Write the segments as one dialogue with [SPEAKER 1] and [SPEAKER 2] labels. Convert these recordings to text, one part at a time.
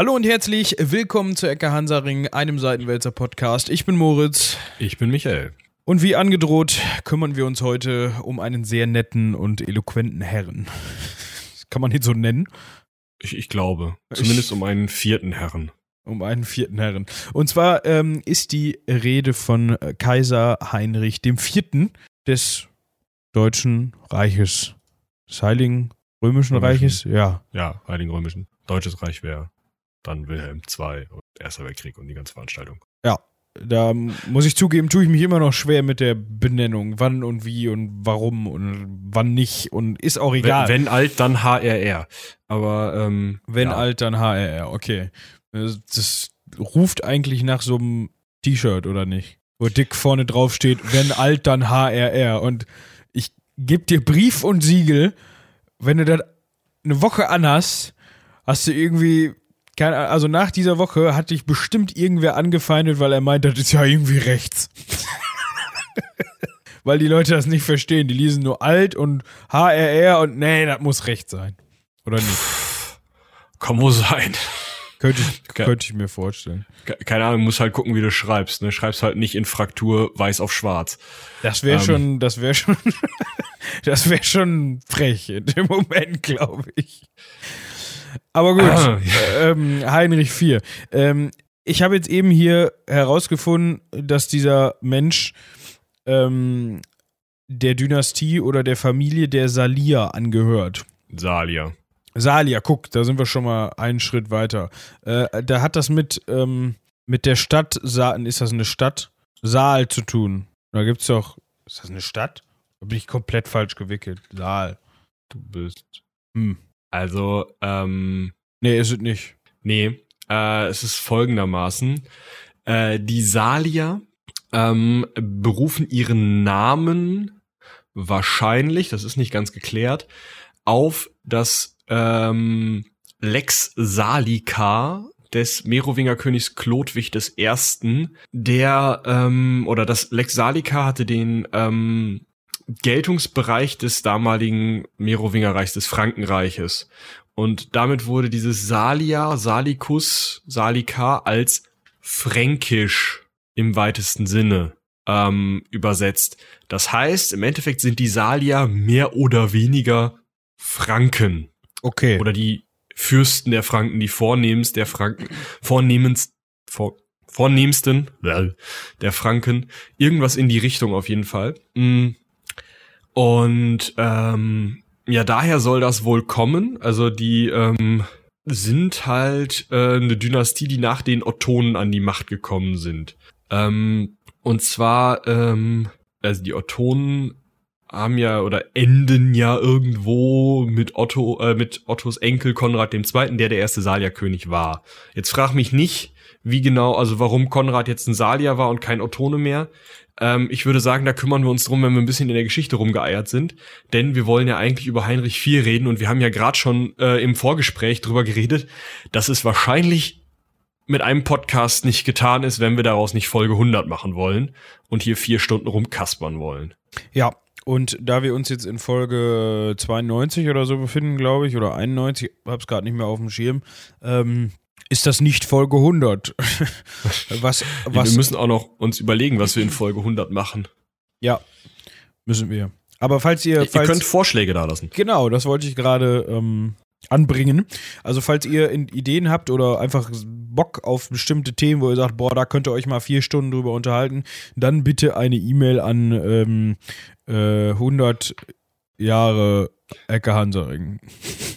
[SPEAKER 1] Hallo und herzlich willkommen zu Ecke Hansaring, einem Seitenwälzer Podcast. Ich bin Moritz.
[SPEAKER 2] Ich bin Michael.
[SPEAKER 1] Und wie angedroht kümmern wir uns heute um einen sehr netten und eloquenten Herrn. Kann man ihn so nennen?
[SPEAKER 2] Ich, ich glaube. Zumindest ich, um einen vierten Herrn.
[SPEAKER 1] Um einen vierten Herren. Und zwar ähm, ist die Rede von Kaiser Heinrich IV. des Deutschen Reiches. Des Heiligen Römischen, Römischen. Reiches? Ja.
[SPEAKER 2] Ja, Heiligen Römischen. Deutsches Reich wäre dann Wilhelm II und Erster Weltkrieg und die ganze Veranstaltung.
[SPEAKER 1] Ja, da muss ich zugeben, tue ich mich immer noch schwer mit der Benennung. Wann und wie und warum und wann nicht und ist auch egal.
[SPEAKER 2] Wenn, wenn alt, dann HRR. Aber ähm,
[SPEAKER 1] wenn ja. alt, dann HRR. Okay, das ruft eigentlich nach so einem T-Shirt oder nicht? Wo dick vorne drauf steht, wenn alt, dann HRR. Und ich gebe dir Brief und Siegel, wenn du das eine Woche anhast, hast du irgendwie also nach dieser Woche hatte ich bestimmt irgendwer angefeindet, weil er meint, das ist ja irgendwie rechts. weil die Leute das nicht verstehen. Die lesen nur alt und HRR und nee, das muss rechts sein. Oder nicht?
[SPEAKER 2] Kann wohl sein.
[SPEAKER 1] Könnte ich, könnte ich mir vorstellen.
[SPEAKER 2] Keine Ahnung, muss halt gucken, wie du schreibst. Ne? Schreibst halt nicht in Fraktur weiß auf schwarz.
[SPEAKER 1] Das wäre ähm. schon, das wäre schon, das wäre schon frech in dem Moment, glaube ich. Aber gut, ah, ja. ähm, Heinrich IV. Ähm, ich habe jetzt eben hier herausgefunden, dass dieser Mensch ähm, der Dynastie oder der Familie der Salier angehört.
[SPEAKER 2] Salier.
[SPEAKER 1] Salier, guck, da sind wir schon mal einen Schritt weiter. Äh, da hat das mit, ähm, mit der Stadt, ist das eine Stadt? Saal zu tun. Da gibt es doch, ist das eine Stadt? Da bin ich komplett falsch gewickelt. Saal.
[SPEAKER 2] Du bist. Hm. Also, ähm.
[SPEAKER 1] Nee, ist es nicht.
[SPEAKER 2] Nee, äh, es ist folgendermaßen. Äh, die Salier ähm, berufen ihren Namen wahrscheinlich, das ist nicht ganz geklärt, auf das ähm, Lex Salica des Merowinger Königs Chlodwig I., der, ähm, oder das Lex Salica hatte den ähm, Geltungsbereich des damaligen Merowingerreichs, des Frankenreiches. Und damit wurde dieses Salia, Salicus, Salica als fränkisch im weitesten Sinne ähm, übersetzt. Das heißt, im Endeffekt sind die Salier mehr oder weniger Franken.
[SPEAKER 1] Okay.
[SPEAKER 2] Oder die Fürsten der Franken, die Vornehmens der Franken, Vornehmens, vor, Vornehmsten der Franken. Irgendwas in die Richtung auf jeden Fall. Mm. Und ähm, ja, daher soll das wohl kommen. Also die ähm, sind halt äh, eine Dynastie, die nach den Ottonen an die Macht gekommen sind. Ähm, und zwar, ähm, also die Ottonen haben ja oder enden ja irgendwo mit Otto, äh, mit Ottos Enkel Konrad II., der der erste Salierkönig war. Jetzt frag mich nicht, wie genau, also warum Konrad jetzt ein Salier war und kein Ottone mehr. Ähm, ich würde sagen, da kümmern wir uns drum, wenn wir ein bisschen in der Geschichte rumgeeiert sind. Denn wir wollen ja eigentlich über Heinrich IV reden und wir haben ja gerade schon äh, im Vorgespräch drüber geredet, dass es wahrscheinlich mit einem Podcast nicht getan ist, wenn wir daraus nicht Folge 100 machen wollen und hier vier Stunden rumkaspern wollen.
[SPEAKER 1] Ja, und da wir uns jetzt in Folge 92 oder so befinden, glaube ich, oder 91, hab's gerade nicht mehr auf dem Schirm, ähm, ist das nicht Folge 100.
[SPEAKER 2] was, was, wir müssen auch noch uns überlegen, was wir in Folge 100 machen.
[SPEAKER 1] Ja, müssen wir. Aber falls ihr. Falls,
[SPEAKER 2] ihr könnt Vorschläge da lassen.
[SPEAKER 1] Genau, das wollte ich gerade ähm, anbringen. Also, falls ihr Ideen habt oder einfach Bock auf bestimmte Themen, wo ihr sagt, boah, da könnt ihr euch mal vier Stunden drüber unterhalten, dann bitte eine E-Mail an ähm, äh, 100 Jahre Ecke Hansaring.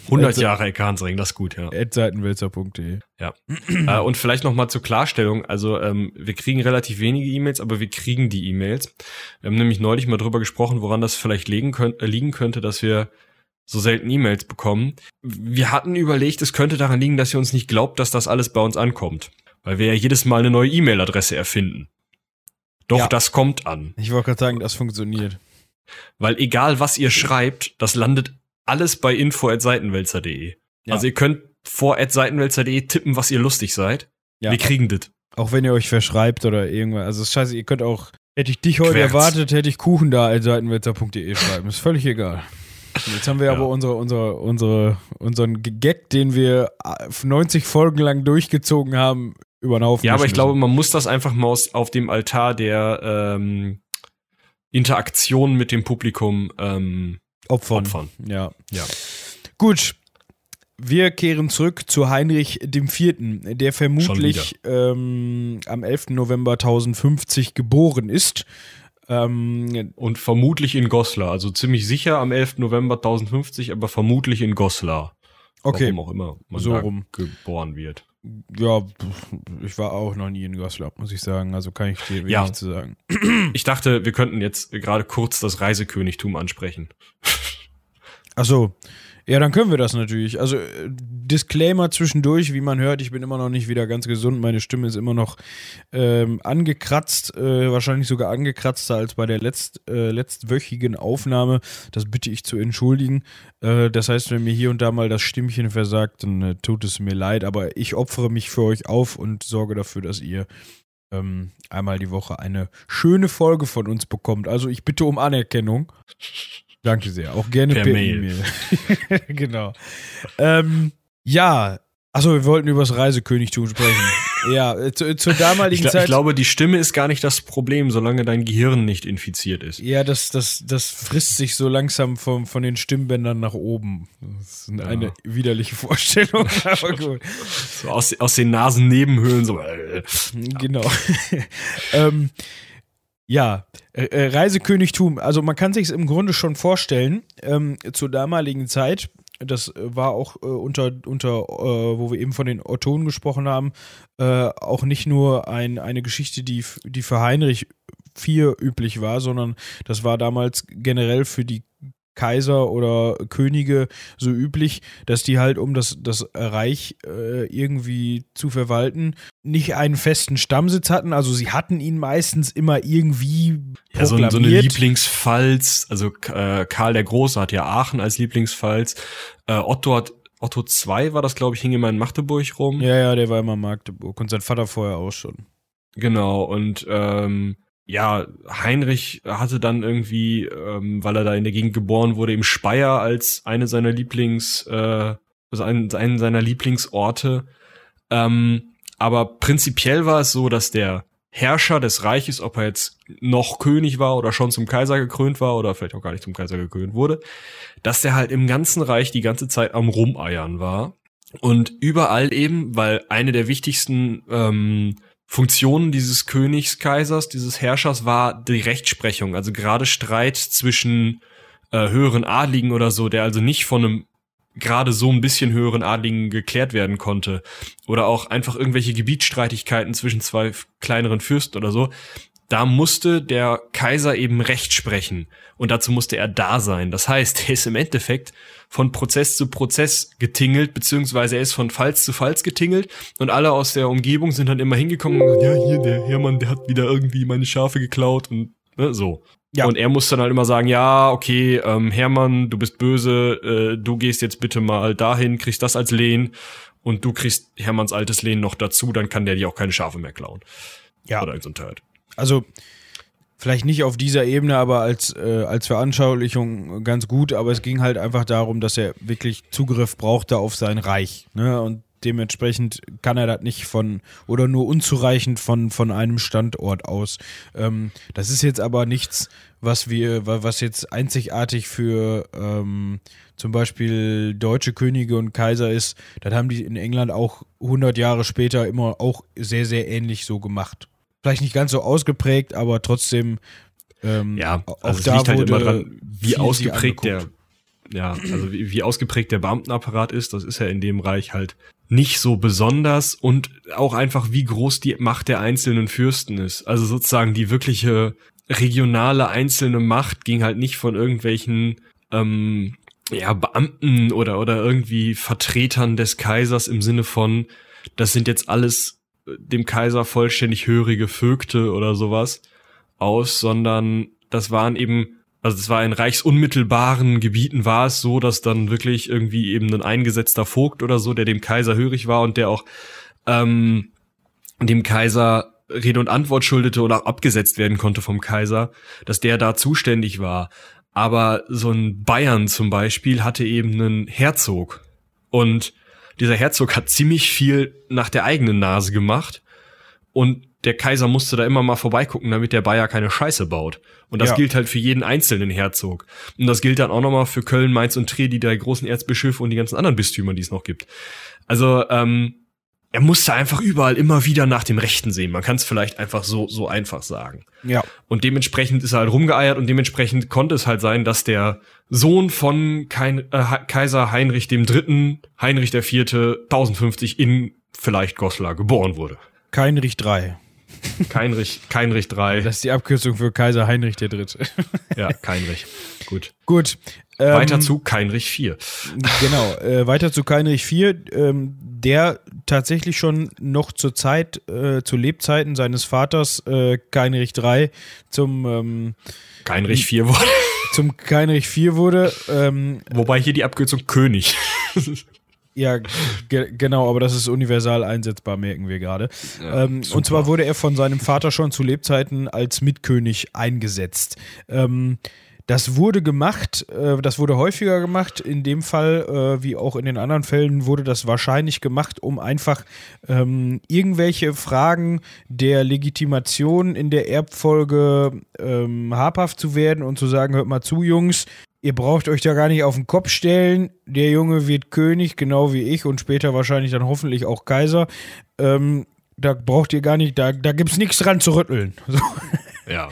[SPEAKER 2] 100 Jahre Ecke Hansaring, das ist gut, ja.
[SPEAKER 1] Seitenwälzer.de.
[SPEAKER 2] Ja. äh, und vielleicht nochmal zur Klarstellung, also ähm, wir kriegen relativ wenige E-Mails, aber wir kriegen die E-Mails. Wir haben nämlich neulich mal drüber gesprochen, woran das vielleicht liegen, könnt, äh, liegen könnte, dass wir so selten E-Mails bekommen. Wir hatten überlegt, es könnte daran liegen, dass ihr uns nicht glaubt, dass das alles bei uns ankommt. Weil wir ja jedes Mal eine neue E-Mail-Adresse erfinden. Doch ja. das kommt an.
[SPEAKER 1] Ich wollte gerade sagen, das funktioniert.
[SPEAKER 2] Weil egal was ihr schreibt, das landet alles bei info.seitenwälzer.de. Ja. Also ihr könnt vor seitenwälzer.de tippen, was ihr lustig seid. Ja. Wir kriegen das.
[SPEAKER 1] Auch wenn ihr euch verschreibt oder irgendwas. Also scheiße, ihr könnt auch, hätte ich dich heute Querz. erwartet, hätte ich Kuchen da at seitenwälzer.de schreiben. Ist völlig egal. Jetzt haben wir ja. aber unsere, unsere, unsere, unseren Gag, den wir 90 Folgen lang durchgezogen haben, über den Haufen.
[SPEAKER 2] Ja, aber ich glaube, man muss das einfach mal auf dem Altar der ähm, Interaktion mit dem Publikum ähm,
[SPEAKER 1] opfern. opfern. Ja. ja. Gut. Wir kehren zurück zu Heinrich IV., der vermutlich ähm, am 11. November 1050 geboren ist.
[SPEAKER 2] Ähm, und vermutlich in Goslar, also ziemlich sicher am 11. November 1050, aber vermutlich in Goslar.
[SPEAKER 1] Okay.
[SPEAKER 2] Warum auch immer man
[SPEAKER 1] so rum.
[SPEAKER 2] geboren wird.
[SPEAKER 1] Ja, ich war auch noch nie in Goslar, muss ich sagen. Also kann ich dir wenig ja. zu sagen.
[SPEAKER 2] Ich dachte, wir könnten jetzt gerade kurz das Reisekönigtum ansprechen.
[SPEAKER 1] Ach so. Ja, dann können wir das natürlich. Also äh, Disclaimer zwischendurch, wie man hört, ich bin immer noch nicht wieder ganz gesund. Meine Stimme ist immer noch ähm, angekratzt, äh, wahrscheinlich sogar angekratzter als bei der letzt, äh, letztwöchigen Aufnahme. Das bitte ich zu entschuldigen. Äh, das heißt, wenn mir hier und da mal das Stimmchen versagt, dann äh, tut es mir leid. Aber ich opfere mich für euch auf und sorge dafür, dass ihr ähm, einmal die Woche eine schöne Folge von uns bekommt. Also ich bitte um Anerkennung. Danke sehr. Auch gerne per, per E-Mail. E genau. Ähm, ja, Achso, wir wollten über das Reisekönigtum sprechen. ja, äh, zu, zur damaligen
[SPEAKER 2] ich,
[SPEAKER 1] Zeit.
[SPEAKER 2] Ich glaube, die Stimme ist gar nicht das Problem, solange dein Gehirn nicht infiziert ist.
[SPEAKER 1] Ja, das, das, das frisst sich so langsam von, von den Stimmbändern nach oben. Das ist eine ja. widerliche Vorstellung, aber gut.
[SPEAKER 2] So aus, aus den Nasennebenhöhlen so.
[SPEAKER 1] genau. ähm, ja, äh, äh, Reisekönigtum, also man kann sich es im Grunde schon vorstellen, ähm, zur damaligen Zeit, das war auch äh, unter, unter äh, wo wir eben von den Ottonen gesprochen haben, äh, auch nicht nur ein, eine Geschichte, die, die für Heinrich IV üblich war, sondern das war damals generell für die Kaiser oder Könige so üblich, dass die halt, um das, das Reich äh, irgendwie zu verwalten, nicht einen festen Stammsitz hatten. Also sie hatten ihn meistens immer irgendwie
[SPEAKER 2] ja, so, so, eine Lieblingspfalz. Also äh, Karl der Große hat ja Aachen als Lieblingspfalz. Äh, Otto hat Otto II war das, glaube ich, hing immer in Magdeburg rum.
[SPEAKER 1] Ja, ja, der war immer in Magdeburg und sein Vater vorher auch schon.
[SPEAKER 2] Genau, und ähm, ja, Heinrich hatte dann irgendwie, ähm, weil er da in der Gegend geboren wurde, im Speyer als eine seiner Lieblings, äh, also einen, einen seiner Lieblingsorte. Ähm, aber prinzipiell war es so, dass der Herrscher des Reiches, ob er jetzt noch König war oder schon zum Kaiser gekrönt war oder vielleicht auch gar nicht zum Kaiser gekrönt wurde, dass der halt im ganzen Reich die ganze Zeit am Rumeiern war. Und überall eben, weil eine der wichtigsten ähm, Funktion dieses Königs, Kaisers, dieses Herrschers war die Rechtsprechung, also gerade Streit zwischen äh, höheren Adligen oder so, der also nicht von einem gerade so ein bisschen höheren Adligen geklärt werden konnte. Oder auch einfach irgendwelche Gebietsstreitigkeiten zwischen zwei kleineren Fürsten oder so, da musste der Kaiser eben Recht sprechen und dazu musste er da sein. Das heißt, er ist im Endeffekt von Prozess zu Prozess getingelt, beziehungsweise er ist von Falls zu Falls getingelt und alle aus der Umgebung sind dann immer hingekommen und gesagt, ja, hier, der Hermann, der hat wieder irgendwie meine Schafe geklaut und ne, so. Ja. Und er muss dann halt immer sagen, ja, okay, ähm, Hermann, du bist böse, äh, du gehst jetzt bitte mal dahin, kriegst das als Lehen und du kriegst Hermanns altes Lehen noch dazu, dann kann der dir auch keine Schafe mehr klauen.
[SPEAKER 1] Ja.
[SPEAKER 2] Oder so ein Teil.
[SPEAKER 1] Also vielleicht nicht auf dieser Ebene, aber als, äh, als Veranschaulichung ganz gut, aber es ging halt einfach darum, dass er wirklich Zugriff brauchte auf sein Reich. Ne? Und dementsprechend kann er das nicht von oder nur unzureichend von, von einem Standort aus. Ähm, das ist jetzt aber nichts, was wir, was jetzt einzigartig für ähm, zum Beispiel deutsche Könige und Kaiser ist. Das haben die in England auch 100 Jahre später immer auch sehr, sehr ähnlich so gemacht vielleicht nicht ganz so ausgeprägt, aber trotzdem
[SPEAKER 2] ähm, ja, also auch da liegt halt immer dran, wie ausgeprägt der ja, also wie, wie ausgeprägt der Beamtenapparat ist, das ist ja in dem Reich halt nicht so besonders und auch einfach wie groß die Macht der einzelnen Fürsten ist. Also sozusagen die wirkliche regionale einzelne Macht ging halt nicht von irgendwelchen ähm, ja, Beamten oder, oder irgendwie Vertretern des Kaisers im Sinne von, das sind jetzt alles dem Kaiser vollständig hörige Vögte oder sowas aus, sondern das waren eben, also es war in reichsunmittelbaren Gebieten war es so, dass dann wirklich irgendwie eben ein eingesetzter Vogt oder so, der dem Kaiser hörig war und der auch ähm, dem Kaiser Rede und Antwort schuldete oder auch abgesetzt werden konnte vom Kaiser, dass der da zuständig war. Aber so ein Bayern zum Beispiel hatte eben einen Herzog. Und dieser Herzog hat ziemlich viel nach der eigenen Nase gemacht. Und der Kaiser musste da immer mal vorbeigucken, damit der Bayer keine Scheiße baut. Und das
[SPEAKER 1] Ja.
[SPEAKER 2] gilt halt für jeden einzelnen Herzog. Und das gilt dann auch nochmal für Köln, Mainz und Trier, die drei großen Erzbischöfe und die ganzen anderen Bistümer, die es noch gibt. Also, ähm, er musste einfach überall immer wieder nach dem Rechten sehen. Man kann es vielleicht einfach so, so einfach sagen.
[SPEAKER 1] Ja.
[SPEAKER 2] Und dementsprechend ist er halt rumgeeiert und dementsprechend konnte es halt sein, dass der Sohn von Kein, äh, Kaiser Heinrich dem Dritten, Heinrich der Vierte, 1050 in vielleicht Goslar geboren wurde.
[SPEAKER 1] Keinrich III.
[SPEAKER 2] Keinrich, Keinrich III.
[SPEAKER 1] Das ist die Abkürzung für Kaiser Heinrich III.
[SPEAKER 2] Ja, Keinrich. Gut.
[SPEAKER 1] Gut. Ähm,
[SPEAKER 2] Weiter zu Keinrich IV.
[SPEAKER 1] Genau, äh, weiter zu Keinrich IV, ähm, der tatsächlich schon noch zur Zeit, äh, zu Lebzeiten seines Vaters äh, Keinrich III zum, ähm,
[SPEAKER 2] Keinrich IV wurde.
[SPEAKER 1] zum Keinrich IV wurde. Ähm,
[SPEAKER 2] Wobei hier die Abkürzung König.
[SPEAKER 1] Ja, ge genau, aber das ist universal einsetzbar, merken wir gerade.
[SPEAKER 2] Ja,
[SPEAKER 1] ähm, und zwar wurde er von seinem Vater schon zu Lebzeiten als Mitkönig eingesetzt. Ähm, das wurde gemacht, äh, das wurde häufiger gemacht. In dem Fall, äh, wie auch in den anderen Fällen, wurde das wahrscheinlich gemacht, um einfach ähm, irgendwelche Fragen der Legitimation in der Erbfolge ähm, habhaft zu werden und zu sagen, hört mal zu, Jungs, ihr braucht euch da gar nicht auf den Kopf stellen. Der Junge wird König, genau wie ich und später wahrscheinlich dann hoffentlich auch Kaiser. Ähm, da braucht ihr gar nicht, da, da gibt's nichts dran zu rütteln.
[SPEAKER 2] Ja.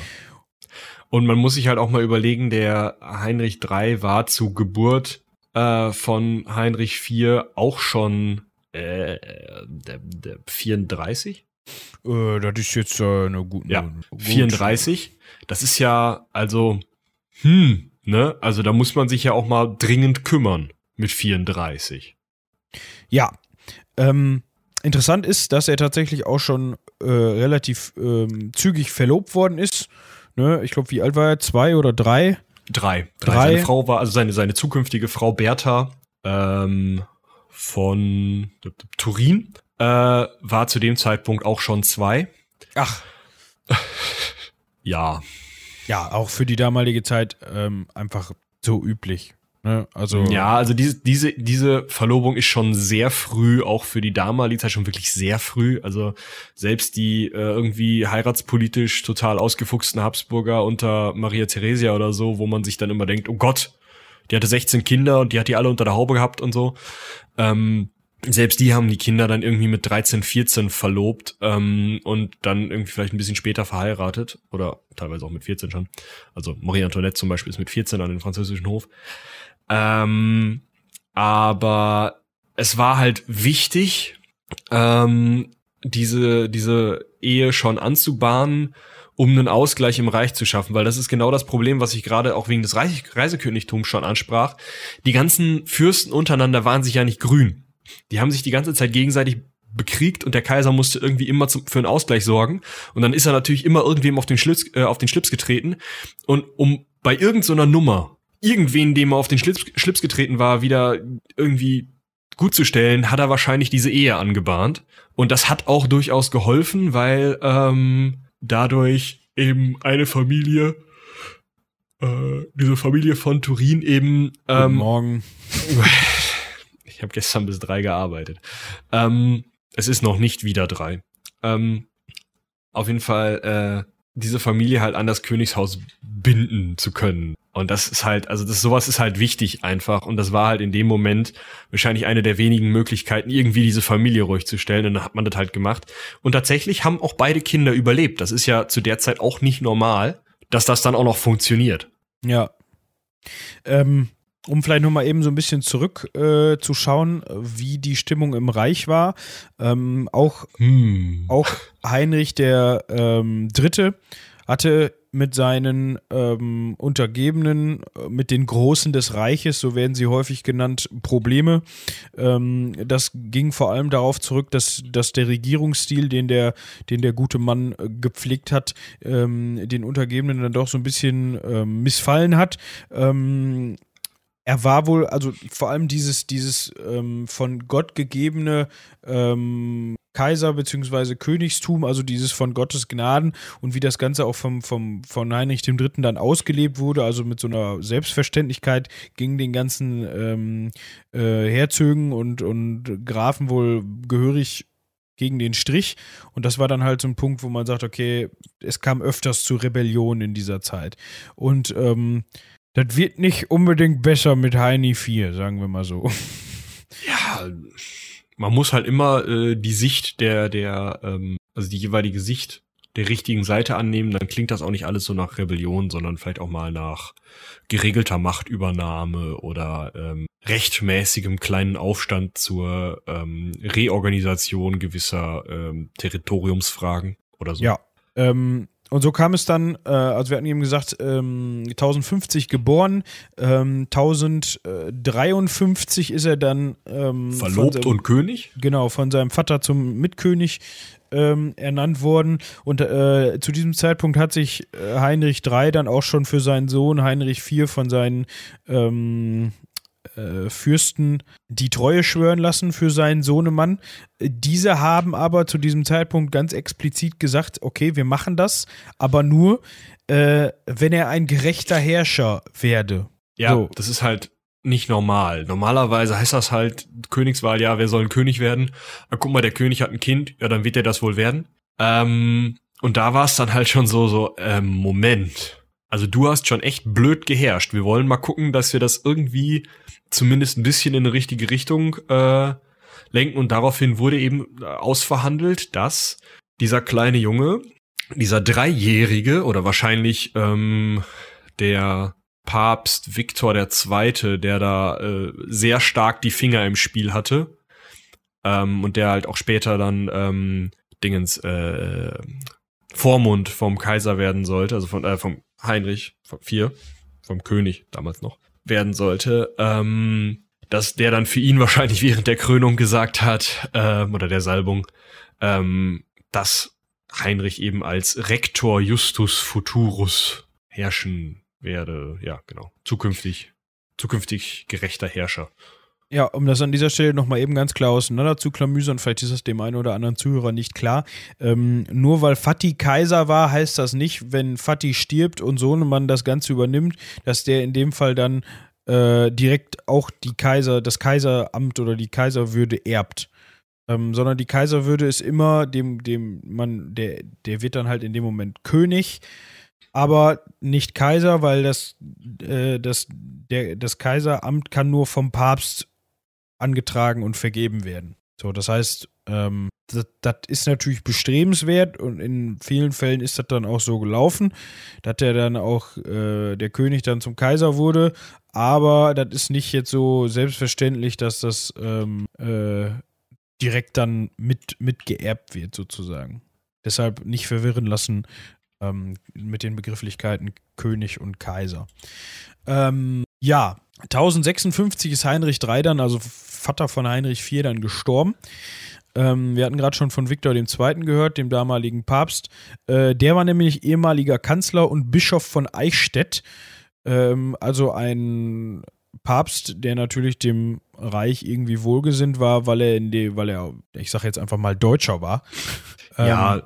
[SPEAKER 2] Und man muss sich halt auch mal überlegen, der Heinrich III war zu Geburt äh, von Heinrich IV auch schon äh, der, der 34?
[SPEAKER 1] Äh, das ist jetzt äh, eine gute.
[SPEAKER 2] Ja,
[SPEAKER 1] eine gute-
[SPEAKER 2] 34. Das ist ja, also, hm, ne? Also da muss man sich ja auch mal dringend kümmern mit 34.
[SPEAKER 1] Ja. Ähm, interessant ist, dass er tatsächlich auch schon äh, relativ ähm, zügig verlobt worden ist. Ne? Ich glaube, wie alt war er? Zwei oder drei?
[SPEAKER 2] Drei.
[SPEAKER 1] Drei.
[SPEAKER 2] Seine Frau war, also seine, seine zukünftige Frau Bertha ähm, von Turin äh, war zu dem Zeitpunkt auch schon zwei.
[SPEAKER 1] Ach.
[SPEAKER 2] Ja,
[SPEAKER 1] Ja, auch für die damalige Zeit ähm, einfach so üblich. Ne? Also
[SPEAKER 2] ja, also diese, diese, diese Verlobung ist schon sehr früh, auch für die damalige Zeit schon wirklich sehr früh. Also selbst die äh, irgendwie heiratspolitisch total ausgefuchsten Habsburger unter Maria Theresia oder so, wo man sich dann immer denkt, oh Gott, die hatte 16 Kinder und die hat die alle unter der Haube gehabt und so. Ähm, selbst die haben die Kinder dann irgendwie mit 13, 14 verlobt ähm, und dann irgendwie vielleicht ein bisschen später verheiratet oder teilweise auch mit 14 schon. Also Marie Antoinette zum Beispiel ist mit 14 an den französischen Hof. Ähm, aber es war halt wichtig, ähm, diese, diese Ehe schon anzubahnen, um einen Ausgleich im Reich zu schaffen, weil das ist genau das Problem, was ich gerade auch wegen des Reich Reisekönigtums schon ansprach. Die ganzen Fürsten untereinander waren sich ja nicht grün. Die haben sich die ganze Zeit gegenseitig bekriegt und der Kaiser musste irgendwie immer zum, für einen Ausgleich sorgen. Und dann ist er natürlich immer irgendwem auf den Schlips, äh, auf den Schlips getreten. Und um bei irgendeiner Nummer irgendwen, dem er auf den Schlips, Schlips getreten war, wieder irgendwie gut zu stellen, hat er wahrscheinlich diese Ehe angebahnt. Und das hat auch durchaus geholfen, weil ähm, dadurch eben eine Familie, äh, diese Familie von Turin eben
[SPEAKER 1] Guten
[SPEAKER 2] ähm,
[SPEAKER 1] Morgen.
[SPEAKER 2] ich habe gestern bis drei gearbeitet. Ähm, es ist noch nicht wieder drei. Ähm, auf jeden Fall äh, diese Familie halt an das Königshaus binden zu können. Und das ist halt, also das sowas ist halt wichtig einfach. Und das war halt in dem Moment wahrscheinlich eine der wenigen Möglichkeiten, irgendwie diese Familie ruhig zu stellen. Und dann hat man das halt gemacht. Und tatsächlich haben auch beide Kinder überlebt. Das ist ja zu der Zeit auch nicht normal, dass das dann auch noch funktioniert.
[SPEAKER 1] Ja. Ähm, um vielleicht nochmal eben so ein bisschen zurück äh, zu schauen, wie die Stimmung im Reich war. Ähm, auch,
[SPEAKER 2] Hm.
[SPEAKER 1] auch Heinrich der ähm, Dritte hatte mit seinen ähm, Untergebenen, äh, mit den Großen des Reiches, so werden sie häufig genannt, Probleme. Ähm, das ging vor allem darauf zurück, dass, dass der Regierungsstil, den der, den der gute Mann äh, gepflegt hat, ähm, den Untergebenen dann doch so ein bisschen ähm, missfallen hat. Ähm, er war wohl, also vor allem dieses, dieses ähm, von Gott gegebene ähm, Kaiser- bzw. Königstum, also dieses von Gottes Gnaden und wie das Ganze auch vom, vom, von Heinrich III. dann ausgelebt wurde, also mit so einer Selbstverständlichkeit ging den ganzen ähm, äh, Herzögen und, und Grafen wohl gehörig gegen den Strich. Und das war dann halt so ein Punkt, wo man sagt, okay, es kam öfters zu Rebellion in dieser Zeit. Und ähm, das wird nicht unbedingt besser mit Heini 4, sagen wir mal so.
[SPEAKER 2] Ja, man muss halt immer äh, die Sicht der, der, ähm, also die jeweilige Sicht der richtigen Seite annehmen, dann klingt das auch nicht alles so nach Rebellion, sondern vielleicht auch mal nach geregelter Machtübernahme oder ähm, rechtmäßigem kleinen Aufstand zur ähm, Reorganisation gewisser ähm, Territoriumsfragen oder so.
[SPEAKER 1] Ja. Ähm, und so kam es dann, äh, also wir hatten eben gesagt, ähm, 1050 geboren, ähm, 1053 ist er dann ähm,
[SPEAKER 2] verlobt
[SPEAKER 1] seinem,
[SPEAKER 2] und König?
[SPEAKER 1] Genau, von seinem Vater zum Mitkönig ähm, ernannt worden. Und äh, zu diesem Zeitpunkt hat sich äh, Heinrich III dann auch schon für seinen Sohn Heinrich IV von seinen ähm, äh, Fürsten die Treue schwören lassen für seinen Sohnemann. Diese haben aber zu diesem Zeitpunkt ganz explizit gesagt, okay, wir machen das, aber nur, äh, wenn er ein gerechter Herrscher werde.
[SPEAKER 2] Ja, so. das ist halt nicht normal. Normalerweise heißt das halt Königswahl, ja, wer soll ein König werden? Na, guck mal, der König hat ein Kind, ja, dann wird er das wohl werden. Ähm, und da war es dann halt schon so, so, ähm, Moment. Also du hast schon echt blöd geherrscht. Wir wollen mal gucken, dass wir das irgendwie zumindest ein bisschen in eine richtige Richtung äh, lenken. Und daraufhin wurde eben äh, ausverhandelt, dass dieser kleine Junge, dieser Dreijährige oder wahrscheinlich ähm, der Papst Viktor II., der da äh, sehr stark die Finger im Spiel hatte ähm, und der halt auch später dann ähm, Dingens äh, Vormund vom Kaiser werden sollte, also von äh, vom Heinrich vier, vom König damals noch werden sollte, ähm, dass der dann für ihn wahrscheinlich während der Krönung gesagt hat, ähm, oder der Salbung, ähm, dass Heinrich eben als Rektor Justus Futurus herrschen werde. Ja, genau. Zukünftig, zukünftig gerechter Herrscher.
[SPEAKER 1] Ja, um das an dieser Stelle nochmal eben ganz klar auseinander zu klamüsern, vielleicht ist das dem einen oder anderen Zuhörer nicht klar. Ähm, nur weil Fatih Kaiser war, heißt das nicht, wenn Fatih stirbt und Sohnemann das Ganze übernimmt, dass der in dem Fall dann äh, direkt auch die Kaiser, das Kaiseramt oder die Kaiserwürde erbt. Ähm, sondern die Kaiserwürde ist immer dem, dem man, der, der wird dann halt in dem Moment König aber nicht Kaiser, weil das, äh, das, der, das Kaiseramt kann nur vom Papst angetragen und vergeben werden. So, das heißt, ähm, das, das, ist natürlich bestrebenswert und in vielen Fällen ist das dann auch so gelaufen, dass der dann auch äh, der König dann zum Kaiser wurde. Aber das ist nicht jetzt so selbstverständlich, dass das ähm, äh, direkt dann mit, mit wird, sozusagen. Deshalb nicht verwirren lassen ähm, mit den Begrifflichkeiten König und Kaiser. Ähm, ja, 1056 ist Heinrich III dann, also Vater von Heinrich IV, dann gestorben. Ähm, wir hatten gerade schon von Viktor II. gehört, dem damaligen Papst. Äh, der war nämlich ehemaliger Kanzler und Bischof von Eichstätt. Ähm, also ein Papst, der natürlich dem Reich irgendwie wohlgesinnt war, weil er in die, weil er, ich sage jetzt einfach mal Deutscher war.
[SPEAKER 2] Ja, ähm,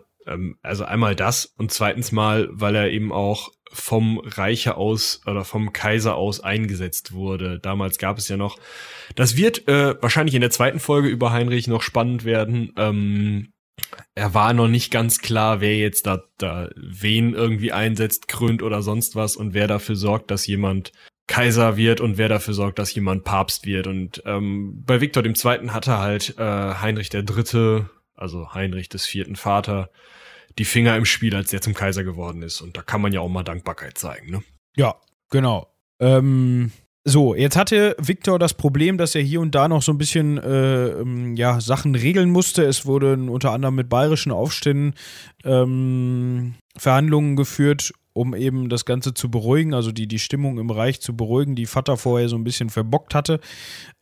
[SPEAKER 2] also einmal das und zweitens mal, weil er eben auch vom Reiche aus oder vom Kaiser aus eingesetzt wurde. Damals gab es ja noch. Das wird äh, wahrscheinlich in der zweiten Folge über Heinrich noch spannend werden. Ähm, er war noch nicht ganz klar, wer jetzt da, da wen irgendwie einsetzt, krönt oder sonst was und wer dafür sorgt, dass jemand Kaiser wird und wer dafür sorgt, dass jemand Papst wird. Und ähm, bei Viktor dem Zweiten hatte halt äh, Heinrich der Dritte, also Heinrich des vierten Vater, die Finger im Spiel, als der zum Kaiser geworden ist. Und da kann man ja auch mal Dankbarkeit zeigen, ne?
[SPEAKER 1] Ja, genau. Ähm, so, jetzt hatte Viktor das Problem, dass er hier und da noch so ein bisschen äh, ähm, ja, Sachen regeln musste. Es wurden unter anderem mit bayerischen Aufständen ähm, Verhandlungen geführt um eben das Ganze zu beruhigen, also die, die Stimmung im Reich zu beruhigen, die Vater vorher so ein bisschen verbockt hatte.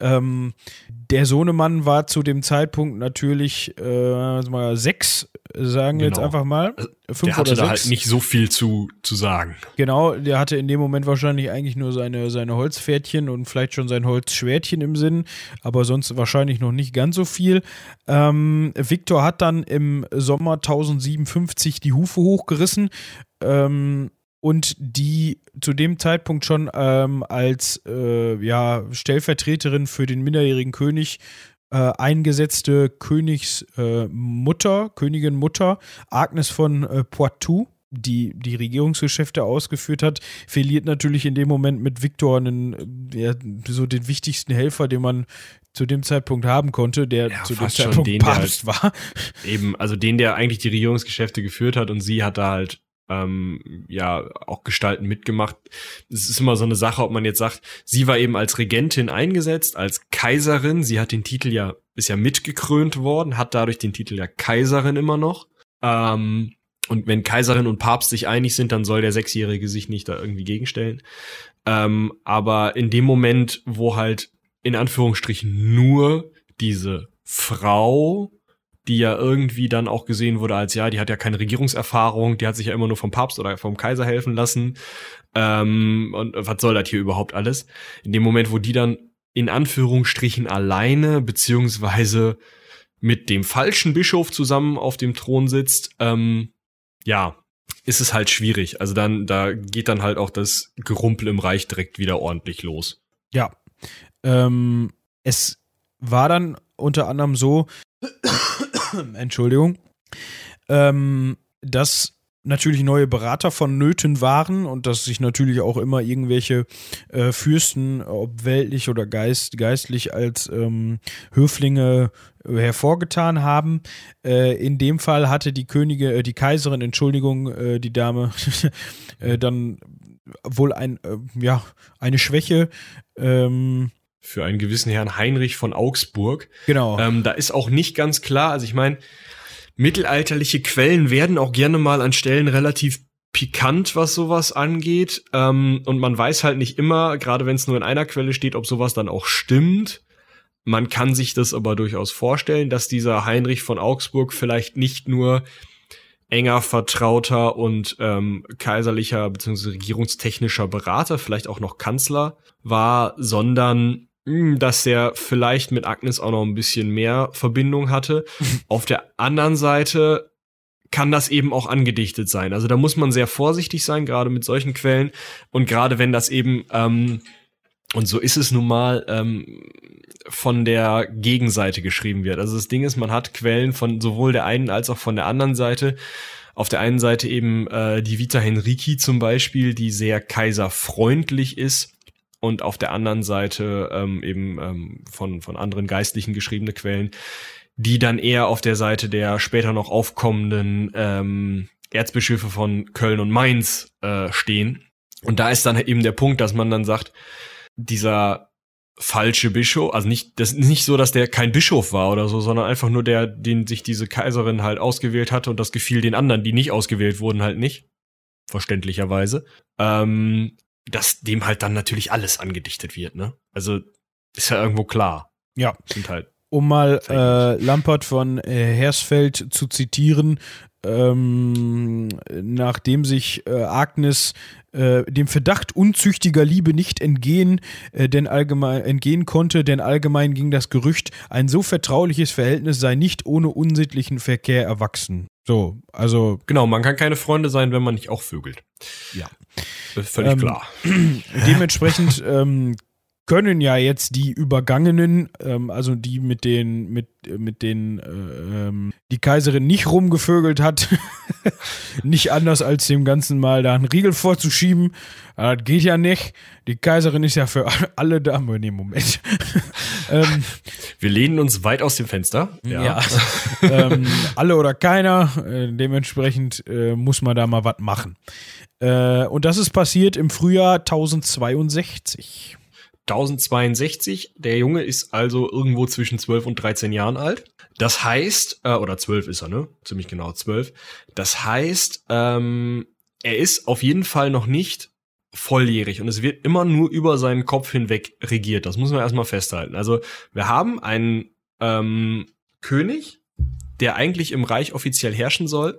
[SPEAKER 1] Ähm, der Sohnemann war zu dem Zeitpunkt natürlich äh, mal sechs, sagen wir
[SPEAKER 2] Genau.
[SPEAKER 1] jetzt einfach mal. Fünf
[SPEAKER 2] Der hatte
[SPEAKER 1] oder
[SPEAKER 2] da halt nicht so viel zu, zu sagen.
[SPEAKER 1] Genau, der hatte in dem Moment wahrscheinlich eigentlich nur seine, seine Holzpferdchen und vielleicht schon sein Holzschwertchen im Sinn, aber sonst wahrscheinlich noch nicht ganz so viel. Ähm, Victor hat dann im Sommer 1057 die Hufe hochgerissen ähm, und die zu dem Zeitpunkt schon ähm, als äh, ja, Stellvertreterin für den minderjährigen König äh, eingesetzte Königsmutter, äh, Königin Mutter, Agnes von äh, Poitou, die die Regierungsgeschäfte ausgeführt hat, verliert natürlich in dem Moment mit Viktor einen, äh, ja, so den wichtigsten Helfer, den man zu dem Zeitpunkt haben konnte, der
[SPEAKER 2] Ja,
[SPEAKER 1] zu dem Zeitpunkt
[SPEAKER 2] den,
[SPEAKER 1] Papst war.
[SPEAKER 2] Eben, also den, der eigentlich die Regierungsgeschäfte geführt hat und sie hat da halt ähm, ja auch Gestalten mitgemacht. Es ist immer so eine Sache, ob man jetzt sagt, sie war eben als Regentin eingesetzt, als Kaiserin. Sie hat den Titel ja, ist ja mitgekrönt worden, hat dadurch den Titel ja Kaiserin immer noch. Ähm, und wenn Kaiserin und Papst sich einig sind, dann soll der Sechsjährige sich nicht da irgendwie gegenstellen. Ähm, aber in dem Moment, wo halt in Anführungsstrichen nur diese Frau, die ja irgendwie dann auch gesehen wurde als, ja, die hat ja keine Regierungserfahrung, die hat sich ja immer nur vom Papst oder vom Kaiser helfen lassen. Ähm, und was soll das hier überhaupt alles? In dem Moment, wo die dann in Anführungsstrichen alleine, beziehungsweise mit dem falschen Bischof zusammen auf dem Thron sitzt, ähm, ja, ist es halt schwierig. Also dann, da geht dann halt auch das Gerumpel im Reich direkt wieder ordentlich los.
[SPEAKER 1] Ja. Ähm, es war dann unter anderem so, Entschuldigung, ähm, dass natürlich neue Berater vonnöten waren und dass sich natürlich auch immer irgendwelche äh, Fürsten, ob weltlich oder geist, geistlich, als ähm, Höflinge äh, hervorgetan haben. Äh, in dem Fall hatte die Könige, äh, die Kaiserin, Entschuldigung, äh, die Dame, dann wohl ein, ja, eine Schwäche. Ähm,
[SPEAKER 2] Für einen gewissen Herrn Heinrich von Augsburg.
[SPEAKER 1] genau.
[SPEAKER 2] Ähm, da ist auch nicht ganz klar, also ich meine, mittelalterliche Quellen werden auch gerne mal an Stellen relativ pikant, was sowas angeht. Ähm, und man weiß halt nicht immer, gerade wenn es nur in einer Quelle steht, ob sowas dann auch stimmt. Man kann sich das aber durchaus vorstellen, dass dieser Heinrich von Augsburg vielleicht nicht nur enger Vertrauter und ähm, kaiserlicher bzw. regierungstechnischer Berater, vielleicht auch noch Kanzler war, sondern dass er vielleicht mit Agnes auch noch ein bisschen mehr Verbindung hatte. Auf der anderen Seite kann das eben auch angedichtet sein. Also da muss man sehr vorsichtig sein, gerade mit solchen Quellen. Und gerade wenn das eben, ähm, und so ist es nun mal, ähm, von der Gegenseite geschrieben wird. Also das Ding ist, man hat Quellen von sowohl der einen als auch von der anderen Seite. Auf der einen Seite eben äh, die Vita Henrici zum Beispiel, die sehr kaiserfreundlich ist und auf der anderen Seite ähm, eben ähm, von, von anderen Geistlichen geschriebene Quellen, die dann eher auf der Seite der später noch aufkommenden ähm, Erzbischöfe von Köln und Mainz äh, stehen. Und da ist dann eben der Punkt, dass man dann sagt, dieser falsche Bischof, also nicht, das ist nicht so, dass der kein Bischof war oder so, sondern einfach nur der, den sich diese Kaiserin halt ausgewählt hatte und das gefiel den anderen, die nicht ausgewählt wurden, halt nicht. Verständlicherweise. Ähm, dass dem halt dann natürlich alles angedichtet wird, ne? Also ist ja irgendwo klar.
[SPEAKER 1] ja.
[SPEAKER 2] Sind halt
[SPEAKER 1] Um mal äh, Lampert von äh, Hersfeld zu zitieren, ähm, nachdem sich äh, Agnes äh, dem Verdacht unzüchtiger Liebe nicht entgehen, äh, denn allgemein entgehen konnte, denn allgemein ging das Gerücht, ein so vertrauliches Verhältnis sei nicht ohne unsittlichen Verkehr erwachsen. So, also
[SPEAKER 2] Genau, man kann keine Freunde sein, wenn man nicht auch vögelt.
[SPEAKER 1] Ja.
[SPEAKER 2] Das ist völlig
[SPEAKER 1] Ähm,
[SPEAKER 2] klar.
[SPEAKER 1] dementsprechend ähm, können ja jetzt die Übergangenen, ähm, also die mit den, mit, äh, mit den, äh, ähm, die Kaiserin nicht rumgevögelt hat, nicht anders als dem Ganzen mal da einen Riegel vorzuschieben. Aber Das geht ja nicht. Die Kaiserin ist ja für alle da. Nee, Moment. ähm,
[SPEAKER 2] Wir lehnen uns weit aus dem Fenster.
[SPEAKER 1] ja. ähm, alle oder keiner. Äh, dementsprechend äh, muss man da mal was machen. Äh, und das ist passiert im Frühjahr 1062.
[SPEAKER 2] 1062. Der Junge ist also irgendwo zwischen 12 und 13 Jahren alt. Das heißt, äh, oder 12 ist er, ne? Ziemlich genau 12. Das heißt, ähm, er ist auf jeden Fall noch nicht volljährig und es wird immer nur über seinen Kopf hinweg regiert. Das muss man erstmal festhalten. Also wir haben einen ähm, König, der eigentlich im Reich offiziell herrschen soll,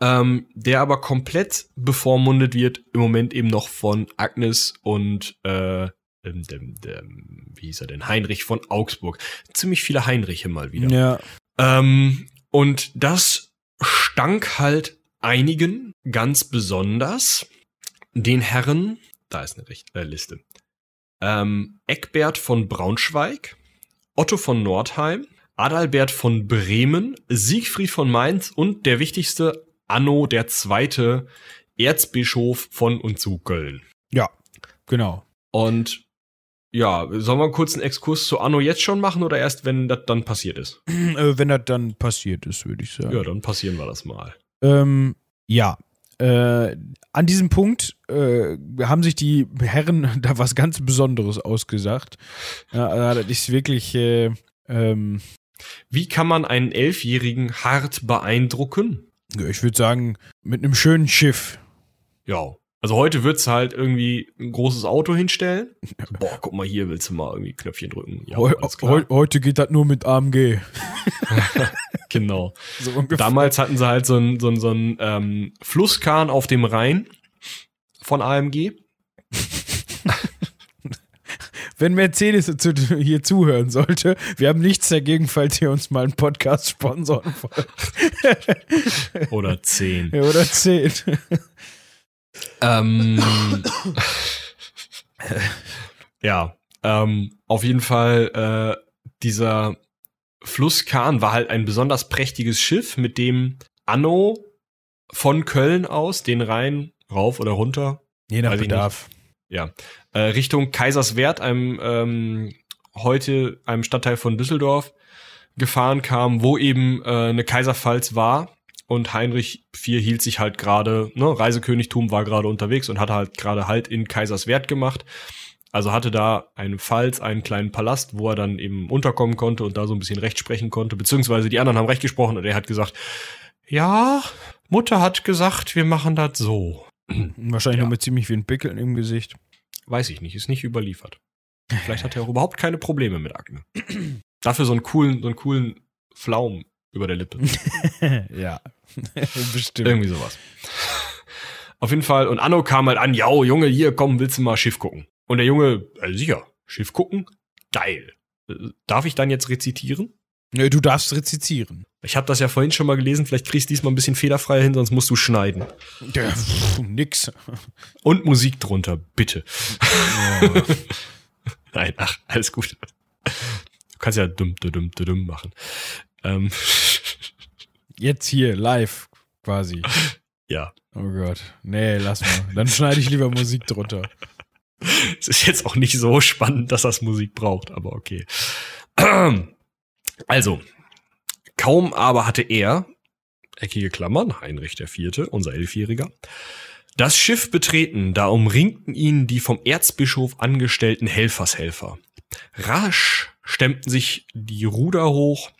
[SPEAKER 2] ähm, der aber komplett bevormundet wird, im Moment eben noch von Agnes und äh, dem, dem, dem, wie hieß er denn, Heinrich von Augsburg. Ziemlich viele Heinriche mal wieder.
[SPEAKER 1] Ja.
[SPEAKER 2] Ähm, und das stank halt einigen ganz besonders den Herren, da ist eine Richt äh, Liste, ähm, Eckbert von Braunschweig, Otto von Nordheim, Adalbert von Bremen, Siegfried von Mainz und der wichtigste Anno der Zweite, Erzbischof von und zu Köln.
[SPEAKER 1] Ja, genau.
[SPEAKER 2] Und ja, sollen wir kurz einen Exkurs zu Anno jetzt schon machen oder erst, wenn das dann passiert ist?
[SPEAKER 1] Äh, wenn das dann passiert ist, würde ich sagen.
[SPEAKER 2] Ja, dann passieren wir das mal.
[SPEAKER 1] Ähm, ja. Äh, an diesem Punkt äh, haben sich die Herren da was ganz Besonderes ausgesagt. Ja, das ist wirklich. Äh, ähm,
[SPEAKER 2] Wie kann man einen Elfjährigen hart beeindrucken?
[SPEAKER 1] ich würde sagen, mit einem schönen Schiff.
[SPEAKER 2] Ja. Also heute wird's halt irgendwie ein großes Auto hinstellen. Boah, guck mal hier, willst du mal irgendwie Knöpfchen drücken? Ja,
[SPEAKER 1] Heu heute geht das nur mit AMG.
[SPEAKER 2] Genau.
[SPEAKER 1] So.
[SPEAKER 2] Damals hatten sie halt so einen so so einen, ähm, Flusskahn auf dem Rhein von AMG.
[SPEAKER 1] Wenn Mercedes hier zuhören sollte, wir haben nichts dagegen, falls ihr uns mal einen Podcast sponsoren wollt.
[SPEAKER 2] Oder 10.
[SPEAKER 1] Ja, Oder 10.
[SPEAKER 2] ähm, ja, ähm, auf jeden Fall, äh, dieser Flusskahn war halt ein besonders prächtiges Schiff, mit dem Anno von Köln aus den Rhein rauf oder runter
[SPEAKER 1] Je nach Bedarf.
[SPEAKER 2] ja, äh, Richtung Kaiserswerth, einem ähm, heute einem Stadtteil von Düsseldorf, gefahren kam, wo eben äh, eine Kaiserpfalz war. Und Heinrich IV hielt sich halt gerade, ne, Reisekönigtum war gerade unterwegs und hatte halt gerade halt in Kaiserswerth gemacht. Also hatte da eine Pfalz, einen kleinen Palast, wo er dann eben unterkommen konnte und da so ein bisschen Recht sprechen konnte. Beziehungsweise die anderen haben Recht gesprochen und er hat gesagt, ja, Mutter hat gesagt, wir machen das so.
[SPEAKER 1] Wahrscheinlich
[SPEAKER 2] Ja.
[SPEAKER 1] nur mit ziemlich vielen Pickeln im Gesicht.
[SPEAKER 2] Weiß ich nicht, ist nicht überliefert. Vielleicht hat er auch überhaupt keine Probleme mit Akne. Dafür so einen coolen, so einen coolen Flaum über der Lippe.
[SPEAKER 1] ja, bestimmt.
[SPEAKER 2] Irgendwie sowas. Auf jeden Fall. Und Anno kam halt an, ja, Junge, hier, komm, willst du mal Schiff gucken? Und der Junge, äh, sicher, Schiff gucken? Geil. Äh, Darf ich dann jetzt rezitieren?
[SPEAKER 1] Nö, du darfst rezitieren.
[SPEAKER 2] Ich habe das ja vorhin schon mal gelesen, vielleicht kriegst du diesmal ein bisschen federfreier hin, sonst musst du schneiden.
[SPEAKER 1] Ja, pff, nix.
[SPEAKER 2] Und Musik drunter, bitte.
[SPEAKER 1] Ja.
[SPEAKER 2] Nein, ach, alles gut. Du kannst ja dumm, dumm, dumm, dumm machen. Ähm,
[SPEAKER 1] Jetzt hier, live, quasi.
[SPEAKER 2] ja.
[SPEAKER 1] Oh Gott. Nee, lass mal. Dann schneide ich lieber Musik drunter.
[SPEAKER 2] Es ist jetzt auch nicht so spannend, dass das Musik braucht, aber okay. Also, kaum aber hatte er, eckige Klammern, Heinrich IV., unser Elfjähriger, das Schiff betreten, da umringten ihn die vom Erzbischof angestellten Helfershelfer. Rasch stemmten sich die Ruder hoch,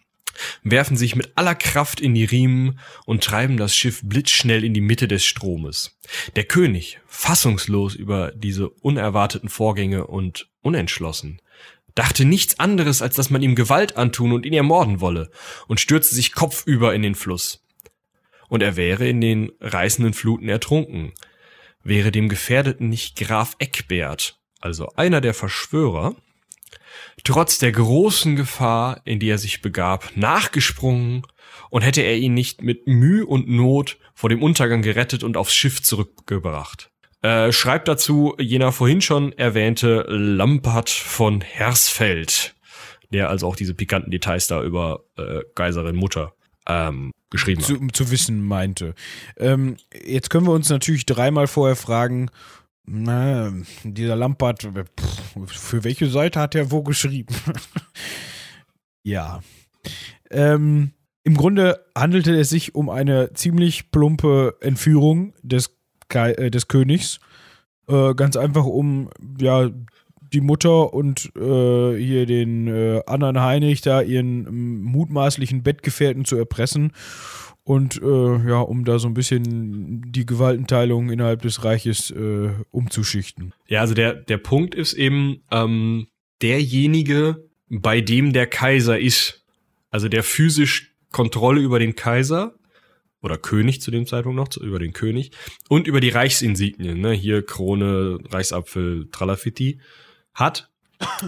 [SPEAKER 2] werfen sich mit aller Kraft in die Riemen und treiben das Schiff blitzschnell in die Mitte des Stromes. Der König, fassungslos über diese unerwarteten Vorgänge und unentschlossen, dachte nichts anderes, als dass man ihm Gewalt antun und ihn ermorden wolle, und stürzte sich kopfüber in den Fluss. Und er wäre in den reißenden Fluten ertrunken, wäre dem Gefährdeten nicht Graf Eckbert, also einer der Verschwörer, trotz der großen Gefahr, in die er sich begab, nachgesprungen und hätte er ihn nicht mit Mühe und Not vor dem Untergang gerettet und aufs Schiff zurückgebracht. Äh, schreibt dazu jener vorhin schon erwähnte Lampert von Hersfeld, der also auch diese pikanten Details da über äh, Geiserin Mutter ähm, geschrieben hat.
[SPEAKER 1] zu, zu wissen meinte. Ähm, jetzt können wir uns natürlich dreimal vorher fragen, na, dieser Lampard, pff, für welche Seite hat er wo geschrieben? ja. Ähm, Im Grunde handelte es sich um eine ziemlich plumpe Entführung des, äh, des Königs. Äh, ganz einfach, um ja die Mutter und äh, hier den äh, anderen Heinrich da ihren mutmaßlichen Bettgefährten zu erpressen und äh, ja, um da so ein bisschen die Gewaltenteilung innerhalb des Reiches äh, umzuschichten.
[SPEAKER 2] Ja, also der, der Punkt ist eben, ähm, derjenige, bei dem der Kaiser ist, also der physisch Kontrolle über den Kaiser oder König zu dem Zeitpunkt noch, über den König und über die Reichsinsignien, ne, hier Krone, Reichsapfel, Tralafitti, hat,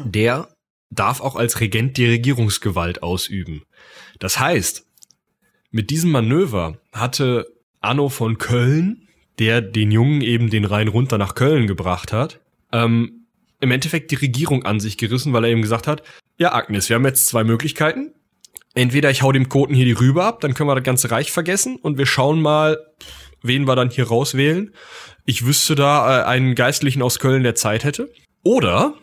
[SPEAKER 2] der darf auch als Regent die Regierungsgewalt ausüben. Das heißt, mit diesem Manöver hatte Anno von Köln, der den Jungen eben den Rhein runter nach Köln gebracht hat, ähm, im Endeffekt die Regierung an sich gerissen, weil er eben gesagt hat, ja Agnes, wir haben jetzt zwei Möglichkeiten. Entweder ich hau dem Koten hier die Rübe ab, dann können wir das ganze Reich vergessen und wir schauen mal, wen wir dann hier rauswählen. Ich wüsste da äh, einen Geistlichen aus Köln, der Zeit hätte. Oder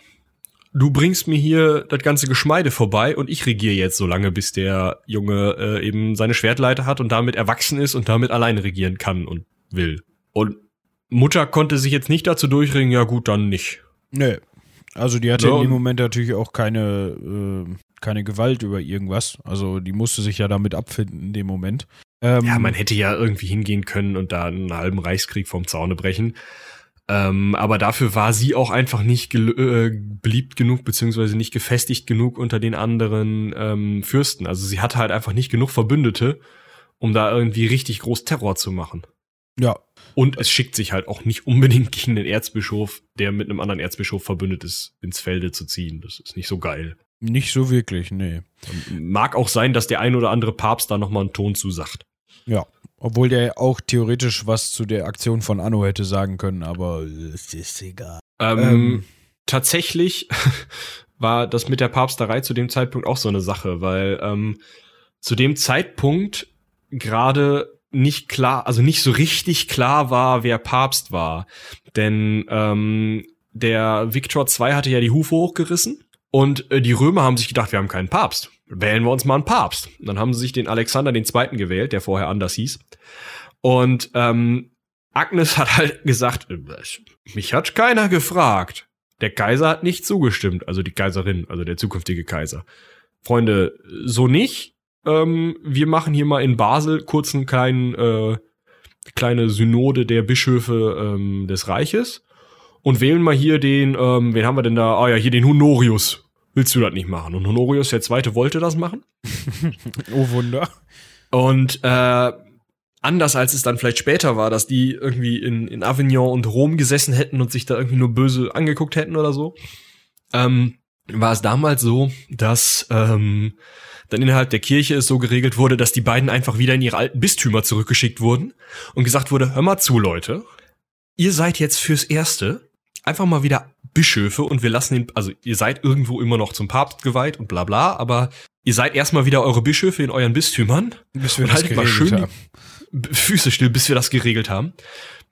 [SPEAKER 2] du bringst mir hier das ganze Geschmeide vorbei und ich regiere jetzt so lange, bis der Junge äh, eben seine Schwertleiter hat und damit erwachsen ist und damit alleine regieren kann und will. Und Mutter konnte sich jetzt nicht dazu durchringen, ja gut, dann nicht.
[SPEAKER 1] Nee. Also die hatte
[SPEAKER 2] Ja,
[SPEAKER 1] in dem Moment natürlich auch keine, äh, keine Gewalt über irgendwas. Also die musste sich ja damit abfinden in dem Moment. Ähm,
[SPEAKER 2] Ja, man hätte ja irgendwie hingehen können und da einen halben Reichskrieg vom Zaune brechen. Ähm, aber dafür war sie auch einfach nicht äh, beliebt genug, beziehungsweise nicht gefestigt genug unter den anderen ähm, Fürsten. Also sie hatte halt einfach nicht genug Verbündete, um da irgendwie richtig groß Terror zu machen.
[SPEAKER 1] ja,
[SPEAKER 2] Und es schickt sich halt auch nicht unbedingt gegen den Erzbischof, der mit einem anderen Erzbischof verbündet ist, ins Felde zu ziehen. Das ist nicht so geil.
[SPEAKER 1] nicht so wirklich, nee.
[SPEAKER 2] Mag auch sein, dass der ein oder andere Papst da nochmal einen Ton zusagt.
[SPEAKER 1] Ja. Obwohl der auch theoretisch was zu der Aktion von Anno hätte sagen können, aber es ist egal.
[SPEAKER 2] Ähm,
[SPEAKER 1] Ähm.
[SPEAKER 2] tatsächlich war das mit der Papsterei zu dem Zeitpunkt auch so eine Sache, weil ähm, zu dem Zeitpunkt gerade nicht klar, also nicht so richtig klar war, wer Papst war. Denn ähm, der Viktor II hatte ja die Hufe hochgerissen und äh, die Römer haben sich gedacht, wir haben keinen Papst. Wählen wir uns mal einen Papst. Und dann haben sie sich den Alexander II. gewählt, der vorher anders hieß. Und ähm, Agnes hat halt gesagt, mich hat keiner gefragt. Der Kaiser hat nicht zugestimmt, also die Kaiserin, also der zukünftige Kaiser. Freunde, so nicht. Ähm, wir machen hier mal in Basel kurz einen kleinen, äh, kleine Synode der Bischöfe ähm, des Reiches und wählen mal hier den, ähm, wen haben wir denn da? Ah ja, hier den Honorius. Willst du das nicht machen? Und Honorius der Zweite wollte das machen.
[SPEAKER 1] Oh Wunder.
[SPEAKER 2] Und äh, anders als es dann vielleicht später war, dass die irgendwie in, in Avignon und Rom gesessen hätten und sich da irgendwie nur böse angeguckt hätten oder so, ähm, war es damals so, dass ähm, dann innerhalb der Kirche es so geregelt wurde, dass die beiden einfach wieder in ihre alten Bistümer zurückgeschickt wurden und gesagt wurde, hör mal zu, Leute, ihr seid jetzt fürs Erste einfach mal wieder Bischöfe und wir lassen den, also ihr seid irgendwo immer noch zum Papst geweiht und bla bla, aber ihr seid erstmal wieder eure Bischöfe in euren Bistümern
[SPEAKER 1] Bis wir
[SPEAKER 2] und
[SPEAKER 1] das
[SPEAKER 2] haltet mal schön
[SPEAKER 1] haben.
[SPEAKER 2] die Füße still, bis wir das geregelt haben.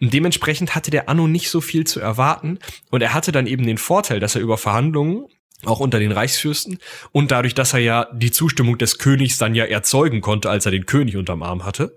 [SPEAKER 2] Und dementsprechend hatte der Anno nicht so viel zu erwarten. Und er hatte dann eben den Vorteil, dass er über Verhandlungen, auch unter den Reichsfürsten, und dadurch, dass er ja die Zustimmung des Königs dann ja erzeugen konnte, als er den König unterm Arm hatte,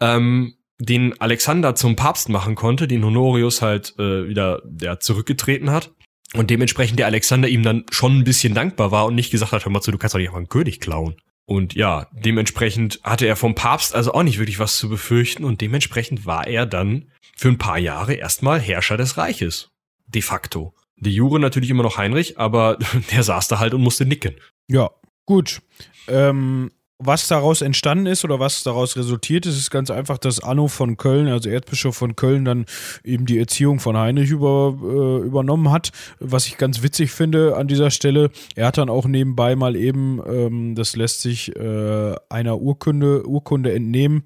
[SPEAKER 2] ähm, den Alexander zum Papst machen konnte, den Honorius halt äh, wieder der zurückgetreten hat. Und dementsprechend der Alexander ihm dann schon ein bisschen dankbar war und nicht gesagt hat, hör mal zu, du kannst doch nicht einfach einen König klauen. Und ja, dementsprechend hatte er vom Papst also auch nicht wirklich was zu befürchten und dementsprechend war er dann für ein paar Jahre erstmal Herrscher des Reiches. De facto. De jure natürlich immer noch Heinrich, aber der saß da halt und musste nicken.
[SPEAKER 1] Ja, gut. Ähm, was daraus entstanden ist oder was daraus resultiert ist, ist ganz einfach, dass Anno von Köln, also Erzbischof von Köln, dann eben die Erziehung von Heinrich über, äh, übernommen hat. Was ich ganz witzig finde an dieser Stelle, er hat dann auch nebenbei mal eben, ähm, das lässt sich äh, einer Urkunde, Urkunde entnehmen,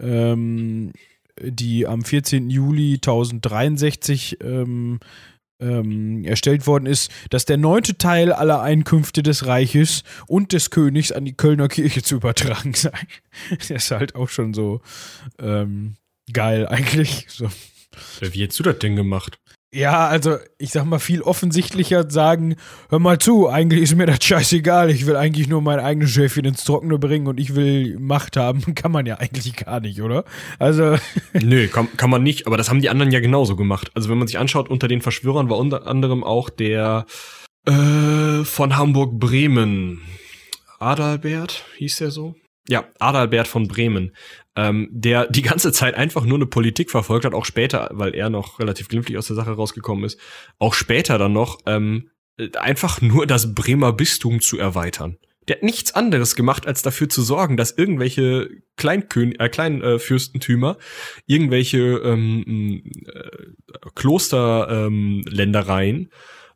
[SPEAKER 1] ähm, die am 14. Juli 1063 ähm, ähm, erstellt worden ist, dass der neunte Teil aller Einkünfte des Reiches und des Königs an die Kölner Kirche zu übertragen sei. Das ist halt auch schon so ähm, geil eigentlich. So.
[SPEAKER 2] Wie hättest du das denn gemacht?
[SPEAKER 1] Ja, also ich sag mal, viel offensichtlicher sagen, hör mal zu, eigentlich ist mir das scheißegal, ich will eigentlich nur mein eigenes Schäfchen ins Trockene bringen und ich will Macht haben, kann man ja eigentlich gar nicht, oder? Also,
[SPEAKER 2] Nö, kann, kann man nicht, aber das haben die anderen ja genauso gemacht. Also wenn man sich anschaut, unter den Verschwörern war unter anderem auch der äh, von Hamburg-Bremen. Adalbert, hieß der so? Ja, Adalbert von Bremen, ähm, der die ganze Zeit einfach nur eine Politik verfolgt hat, auch später, weil er noch relativ glimpflich aus der Sache rausgekommen ist, auch später dann noch ähm, einfach nur das Bremer Bistum zu erweitern. Der hat nichts anderes gemacht, als dafür zu sorgen, dass irgendwelche Kleinkön äh, Kleinfürstentümer, äh, irgendwelche ähm, äh, Klosterländereien ähm,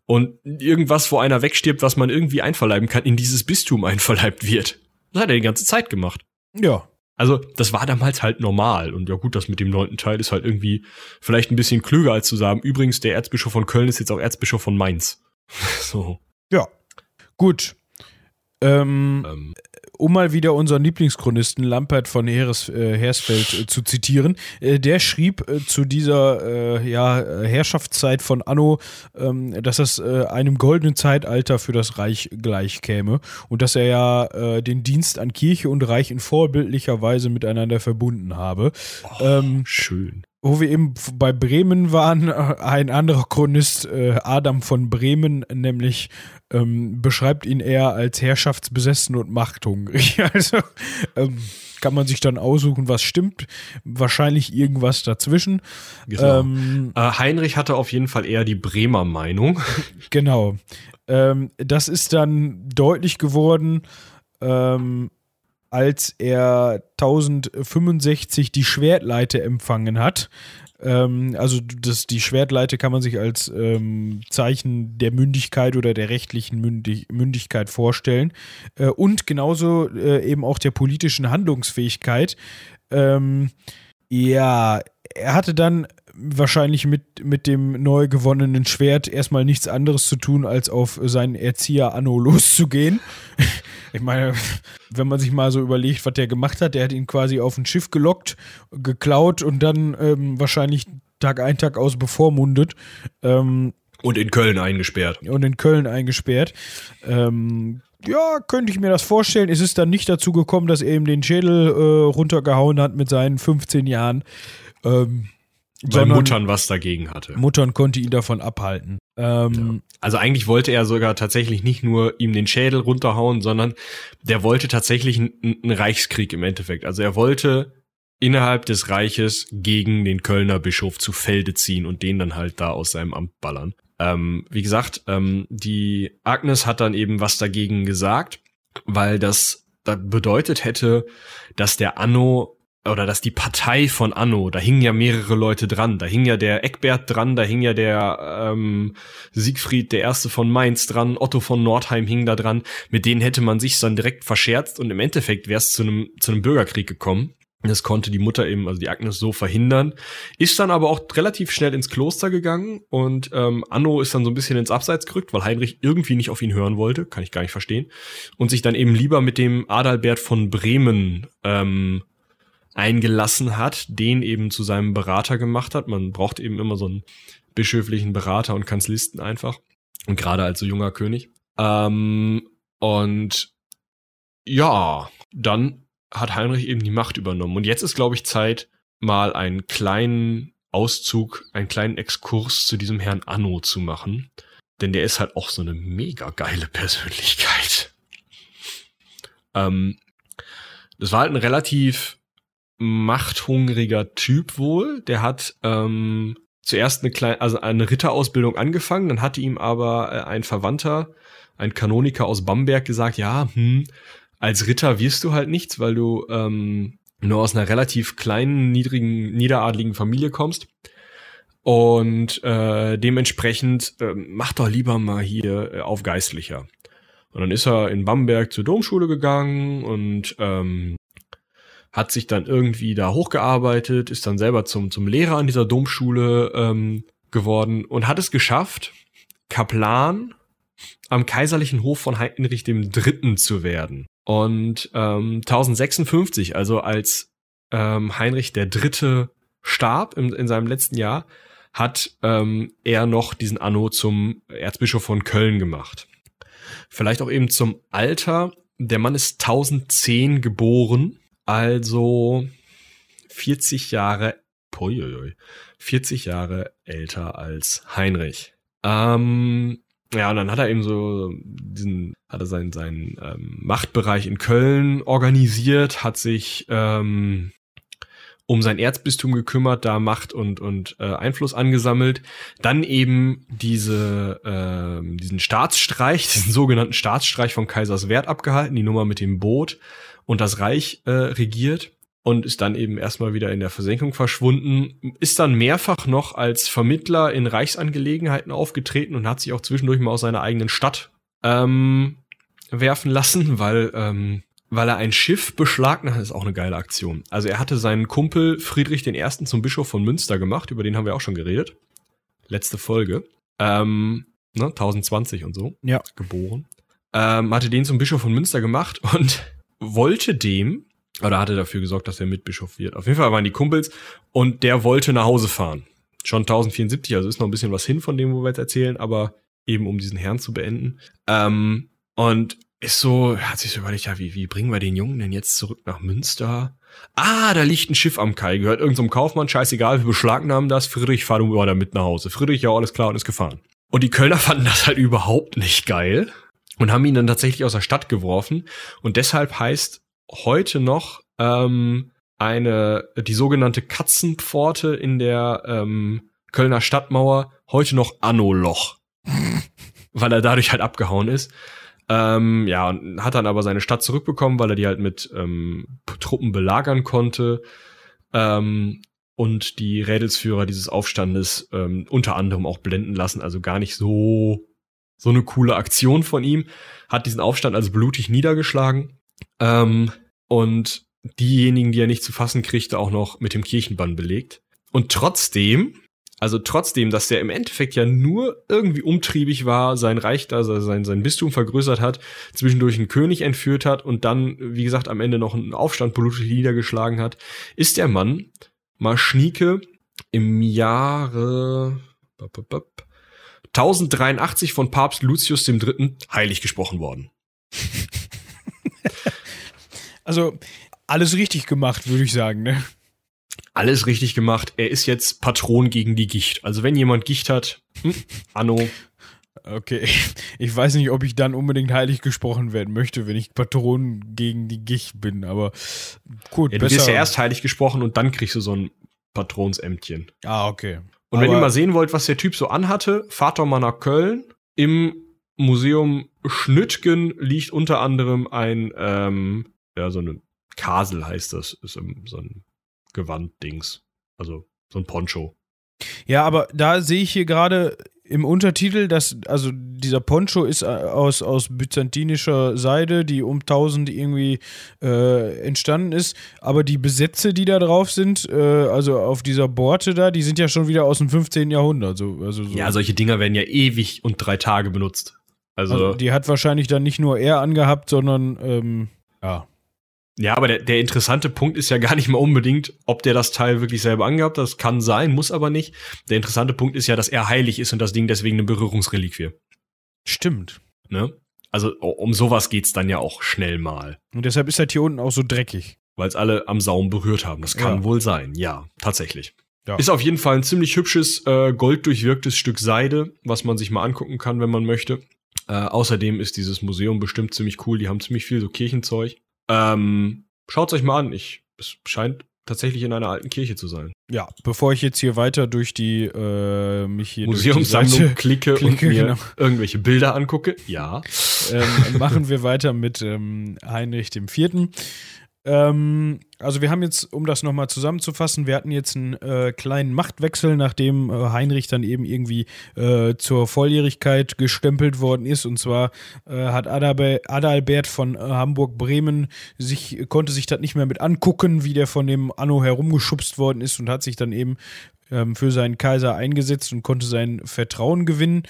[SPEAKER 2] und irgendwas, wo einer wegstirbt, was man irgendwie einverleiben kann, in dieses Bistum einverleibt wird. Das hat er die ganze Zeit gemacht.
[SPEAKER 1] Ja.
[SPEAKER 2] Also, das war damals halt normal. Und ja gut, das mit dem neunten Teil ist halt irgendwie vielleicht ein bisschen klüger als zu sagen, übrigens, der Erzbischof von Köln ist jetzt auch Erzbischof von Mainz. so.
[SPEAKER 1] Ja. Gut. Ähm, ähm, um mal wieder unseren Lieblingschronisten Lampert von Heeres, äh, Hersfeld äh, zu zitieren, äh, der schrieb äh, zu dieser äh, ja, Herrschaftszeit von Anno, ähm, dass das äh, einem goldenen Zeitalter für das Reich gleichkäme und dass er ja den Dienst an Kirche und Reich in vorbildlicher Weise miteinander verbunden habe.
[SPEAKER 2] Oh, ähm, schön
[SPEAKER 1] wo wir eben bei Bremen waren, äh, ein anderer Chronist, äh, Adam von Bremen, nämlich ähm, beschreibt ihn eher als herrschaftsbesessen und machthungrig. Also ähm, kann man sich dann aussuchen, was stimmt. Wahrscheinlich irgendwas dazwischen.
[SPEAKER 2] Genau. Ähm, äh, Heinrich hatte auf jeden Fall eher die Bremer Meinung.
[SPEAKER 1] Genau. Ähm, das ist dann deutlich geworden. Ähm, als er 1065 die Schwertleite empfangen hat. Ähm, also das, die Schwertleite kann man sich als ähm, Zeichen der Mündigkeit oder der rechtlichen Mündig Mündigkeit vorstellen. Äh, und genauso äh, eben auch der politischen Handlungsfähigkeit. Ähm, ja, er hatte dann wahrscheinlich mit, mit dem neu gewonnenen Schwert erstmal nichts anderes zu tun, als auf seinen Erzieher Anno loszugehen. ich meine, wenn man sich mal so überlegt, was der gemacht hat, der hat ihn quasi auf ein Schiff gelockt, geklaut und dann ähm, wahrscheinlich Tag ein, Tag aus bevormundet. Ähm,
[SPEAKER 2] und in Köln eingesperrt.
[SPEAKER 1] Und in Köln eingesperrt. Ähm, ja, könnte ich mir das vorstellen. Es ist dann nicht dazu gekommen, dass er ihm den Schädel äh, runtergehauen hat mit seinen 15 Jahren. Ähm,
[SPEAKER 2] weil Muttern was dagegen hatte.
[SPEAKER 1] Muttern konnte ihn davon abhalten.
[SPEAKER 2] Ähm, ja. Also eigentlich wollte er sogar tatsächlich nicht nur ihm den Schädel runterhauen, sondern der wollte tatsächlich einen Reichskrieg im Endeffekt. Also er wollte innerhalb des Reiches gegen den Kölner Bischof zu Felde ziehen und den dann halt da aus seinem Amt ballern. Ähm, wie gesagt, ähm, die Agnes hat dann eben was dagegen gesagt, weil das, bedeutet hätte, dass der Anno oder dass die Partei von Anno, da hingen ja mehrere Leute dran. Da hing ja der Eckbert dran, da hing ja der ähm, Siegfried, der Erste von Mainz dran, Otto von Nordheim hing da dran. Mit denen hätte man sich dann direkt verscherzt und im Endeffekt wäre es zu einem zu einem Bürgerkrieg gekommen. Das konnte die Mutter eben, also die Agnes, so verhindern. Ist dann aber auch relativ schnell ins Kloster gegangen und ähm, Anno ist dann so ein bisschen ins Abseits gerückt, weil Heinrich irgendwie nicht auf ihn hören wollte, kann ich gar nicht verstehen. Und sich dann eben lieber mit dem Adalbert von Bremen ähm, eingelassen hat, den eben zu seinem Berater gemacht hat. Man braucht eben immer so einen bischöflichen Berater und Kanzlisten einfach. Und gerade als so junger König. Ähm, und ja, dann hat Heinrich eben die Macht übernommen. Und jetzt ist, glaube ich, Zeit, mal einen kleinen Auszug, einen kleinen Exkurs zu diesem Herrn Anno zu machen. Denn der ist halt auch so eine mega geile Persönlichkeit. Ähm, das war halt ein relativ machthungriger Typ wohl. Der hat ähm, zuerst eine kleine, also eine Ritterausbildung angefangen, dann hatte ihm aber äh, ein Verwandter, ein Kanoniker aus Bamberg gesagt, ja, hm, als Ritter wirst du halt nichts, weil du ähm, nur aus einer relativ kleinen, niedrigen, niederadligen Familie kommst. Und äh, dementsprechend äh, mach doch lieber mal hier äh, auf Geistlicher. Und dann ist er in Bamberg zur Domschule gegangen und ähm, hat sich dann irgendwie da hochgearbeitet, ist dann selber zum, zum Lehrer an dieser Domschule ähm, geworden und hat es geschafft, Kaplan am kaiserlichen Hof von Heinrich III. zu werden. Und ähm, 1056, also als ähm, Heinrich III. starb im, in seinem letzten Jahr, hat ähm, er noch diesen Anno zum Erzbischof von Köln gemacht. Vielleicht auch eben zum Alter. Der Mann ist 1010 geboren also 40 Jahre, poioi, 40 Jahre älter als Heinrich. Ähm, ja, und dann hat er eben so diesen, hat er seinen, seinen ähm, Machtbereich in Köln organisiert, hat sich ähm, um sein Erzbistum gekümmert, da Macht und, und äh, Einfluss angesammelt. Dann eben diese, äh, diesen Staatsstreich, diesen sogenannten Staatsstreich von Kaiserswerth abgehalten, die Nummer mit dem Boot und das Reich äh, regiert und ist dann eben erstmal wieder in der Versenkung verschwunden, ist dann mehrfach noch als Vermittler in Reichsangelegenheiten aufgetreten und hat sich auch zwischendurch mal aus seiner eigenen Stadt ähm, werfen lassen, weil ähm, weil er ein Schiff beschlagnahmt hat, ist auch eine geile Aktion. Also er hatte seinen Kumpel Friedrich I. zum Bischof von Münster gemacht, über den haben wir auch schon geredet. Letzte Folge. Ähm, ne, 1020 und so.
[SPEAKER 1] Ja.
[SPEAKER 2] Geboren. Ähm, hatte den zum Bischof von Münster gemacht und wollte dem, oder hatte dafür gesorgt, dass er Mitbischof wird. Auf jeden Fall waren die Kumpels und der wollte nach Hause fahren. Schon 1074, also ist noch ein bisschen was hin von dem, wo wir jetzt erzählen, aber eben um diesen Herrn zu beenden. Ähm, und ist so, hat sich so überlegt, ja, wie, wie bringen wir den Jungen denn jetzt zurück nach Münster? Ah, da liegt ein Schiff am Kai, gehört irgendeinem Kaufmann, scheißegal, wir beschlagnahmen das, Friedrich, fahr du mal damit nach Hause. Friedrich, ja, alles klar und ist gefahren. Und die Kölner fanden das halt überhaupt nicht geil und haben ihn dann tatsächlich aus der Stadt geworfen. Und deshalb heißt heute noch ähm, eine, die sogenannte Katzenpforte in der ähm, Kölner Stadtmauer heute noch Anno-Loch. weil er dadurch halt abgehauen ist. Ähm, ja, und hat dann aber seine Stadt zurückbekommen, weil er die halt mit ähm, Truppen belagern konnte. Ähm, und die Rädelsführer dieses Aufstandes ähm, unter anderem auch blenden lassen. Also gar nicht so, so eine coole Aktion von ihm. Hat diesen Aufstand also blutig niedergeschlagen. Ähm, und diejenigen, die er nicht zu fassen kriegte, auch noch mit dem Kirchenbann belegt. Und trotzdem also trotzdem, dass der im Endeffekt ja nur irgendwie umtriebig war, sein Reich, also sein, sein Bistum vergrößert hat, zwischendurch einen König entführt hat und dann, wie gesagt, am Ende noch einen Aufstand politisch niedergeschlagen hat, ist der Mann Maschnike im Jahre 1083 von Papst Lucius III. heilig gesprochen worden.
[SPEAKER 1] Also alles richtig gemacht, würde ich sagen, ne?
[SPEAKER 2] alles richtig gemacht. Er ist jetzt Patron gegen die Gicht. Also wenn jemand Gicht hat, hm, Anno.
[SPEAKER 1] Okay, ich weiß nicht, ob ich dann unbedingt heilig gesprochen werden möchte, wenn ich Patron gegen die Gicht bin, aber gut.
[SPEAKER 2] Ja, du wirst ja erst heilig gesprochen und dann kriegst du so ein Patronsämtchen.
[SPEAKER 1] Ah, okay.
[SPEAKER 2] Und aber wenn ihr mal sehen wollt, was der Typ so anhatte, fahrt doch mal nach Köln. Im Museum Schnüttgen liegt unter anderem ein, ähm, ja, so eine Kasel heißt das, ist so ein Gewand-Dings. Also so ein Poncho.
[SPEAKER 1] Ja, aber da sehe ich hier gerade im Untertitel, dass, also dieser Poncho ist äh, aus, aus byzantinischer Seide, die um 1000 irgendwie äh, entstanden ist, aber die Besätze, die da drauf sind, äh, also auf dieser Borte da, die sind ja schon wieder aus dem 15. Jahrhundert. So, also so.
[SPEAKER 2] Ja, solche Dinger werden ja ewig und drei Tage benutzt. Also, also
[SPEAKER 1] die hat wahrscheinlich dann nicht nur er angehabt, sondern ähm, ja.
[SPEAKER 2] Ja, aber der, der interessante Punkt ist ja gar nicht mal unbedingt, ob der das Teil wirklich selber angehabt hat. Das kann sein, muss aber nicht. Der interessante Punkt ist ja, dass er heilig ist und das Ding deswegen eine Berührungsreliquie.
[SPEAKER 1] Stimmt.
[SPEAKER 2] Ne? Also um sowas geht's dann ja auch schnell mal.
[SPEAKER 1] Und deshalb ist das hier unten auch so dreckig.
[SPEAKER 2] Weil es alle am Saum berührt haben. Das kann ja. wohl sein. Ja, tatsächlich. Ja. Ist auf jeden Fall ein ziemlich hübsches, äh, golddurchwirktes Stück Seide, was man sich mal angucken kann, wenn man möchte. Äh, außerdem ist dieses Museum bestimmt ziemlich cool. Die haben ziemlich viel so Kirchenzeug. Ähm, Schaut euch mal an. Ich, es scheint tatsächlich in einer alten Kirche zu sein.
[SPEAKER 1] Ja, bevor ich jetzt hier weiter durch die äh, mich hier
[SPEAKER 2] Museumssammlung klicke, klicke, und mir genau. irgendwelche Bilder angucke, ja,
[SPEAKER 1] ähm, machen wir weiter mit ähm, Heinrich dem Vierten. Ähm, also wir haben jetzt, um das nochmal zusammenzufassen, wir hatten jetzt einen äh, kleinen Machtwechsel, nachdem äh, Heinrich dann eben irgendwie äh, zur Volljährigkeit gestempelt worden ist. Und zwar äh, hat Adalbe Adalbert von äh, Hamburg-Bremen sich, konnte sich das nicht mehr mit angucken, wie der von dem Anno herumgeschubst worden ist und hat sich dann eben ähm, für seinen Kaiser eingesetzt und konnte sein Vertrauen gewinnen.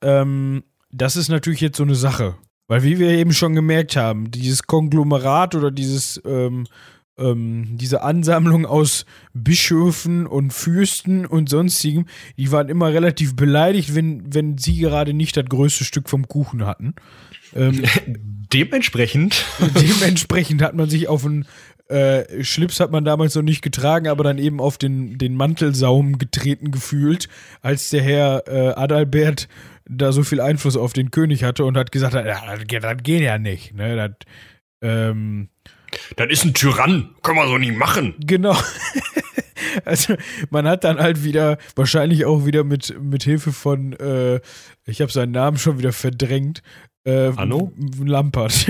[SPEAKER 1] Ähm, das ist natürlich jetzt so eine Sache. Weil wie wir eben schon gemerkt haben, dieses Konglomerat oder dieses, ähm, ähm, diese Ansammlung aus Bischöfen und Fürsten und sonstigem, die waren immer relativ beleidigt, wenn, wenn sie gerade nicht das größte Stück vom Kuchen hatten.
[SPEAKER 2] Ähm, dementsprechend.
[SPEAKER 1] dementsprechend hat man sich auf einen Äh, Schlips hat man damals noch nicht getragen, aber dann eben auf den, den Mantelsaum getreten gefühlt, als der Herr äh, Adalbert da so viel Einfluss auf den König hatte und hat gesagt, ja, das, geht- das geht ja nicht. Ne? Das, ähm,
[SPEAKER 2] Das ist ein Tyrann. Können wir so nicht machen.
[SPEAKER 1] Genau. Also man hat dann halt wieder, wahrscheinlich auch wieder mit, mit Hilfe von, äh, ich habe seinen Namen schon wieder verdrängt, äh,
[SPEAKER 2] Anno?
[SPEAKER 1] Lampert.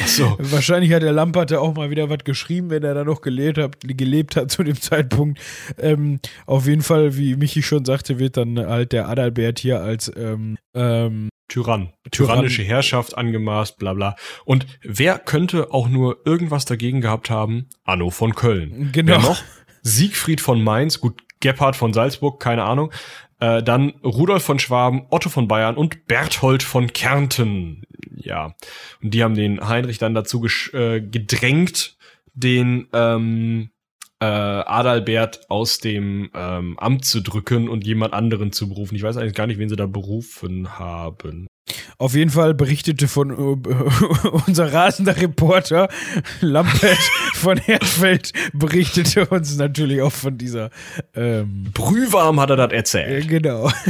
[SPEAKER 2] Achso.
[SPEAKER 1] Wahrscheinlich hat der Lampert da auch mal wieder was geschrieben, wenn er da noch gelebt hat, gelebt hat zu dem Zeitpunkt. Ähm, auf jeden Fall, wie Michi schon sagte, wird dann halt der Adalbert hier als ähm, ähm,
[SPEAKER 2] Tyrann.
[SPEAKER 1] Tyrann.
[SPEAKER 2] Tyrannische Herrschaft angemaßt, bla bla. Und wer könnte auch nur irgendwas dagegen gehabt haben? Anno von Köln.
[SPEAKER 1] Genau.
[SPEAKER 2] Wer noch? Siegfried von Mainz, gut, Gebhard von Salzburg, keine Ahnung. Äh, dann Rudolf von Schwaben, Otto von Bayern und Berthold von Kärnten. Ja. Und die haben den Heinrich dann dazu äh, gedrängt, den ähm, äh, Adalbert aus dem ähm, Amt zu drücken und jemand anderen zu berufen. Ich weiß eigentlich gar nicht, wen sie da berufen haben.
[SPEAKER 1] Auf jeden Fall berichtete von äh, unser rasender Reporter Lampert von Herzfeld berichtete uns natürlich auch von dieser ähm,
[SPEAKER 2] Brühwarm hat er das
[SPEAKER 1] äh,
[SPEAKER 2] erzählt.
[SPEAKER 1] genau.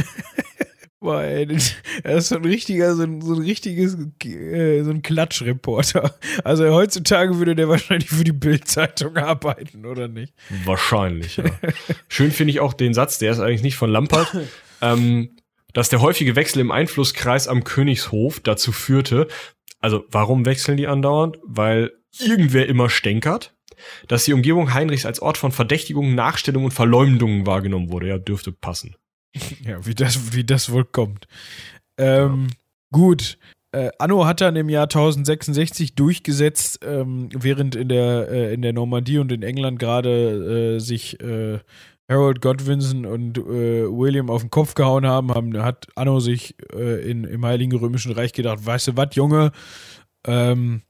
[SPEAKER 1] Boah, ey, das er ist so ein richtiger, so ein, so ein richtiges, äh, so ein Klatschreporter. Also heutzutage würde der wahrscheinlich für die Bildzeitung arbeiten, oder nicht?
[SPEAKER 2] Wahrscheinlich, ja. Schön finde ich auch den Satz, der ist eigentlich nicht von Lampert, ähm, dass der häufige Wechsel im Einflusskreis am Königshof dazu führte, also warum wechseln die andauernd? Weil irgendwer immer stänkert, dass die Umgebung Heinrichs als Ort von Verdächtigungen, Nachstellungen und Verleumdungen wahrgenommen wurde. Ja, dürfte passen.
[SPEAKER 1] Ja, wie das, wie das wohl kommt. Ähm, Gut. Äh, Anno hat dann im Jahr 1066 durchgesetzt, ähm, während in der, äh, in der Normandie und in England gerade äh, sich äh, Harold Godwinson und äh, William auf den Kopf gehauen haben, haben hat Anno sich äh, in, im Heiligen Römischen Reich gedacht, weißt du was, Junge, ähm,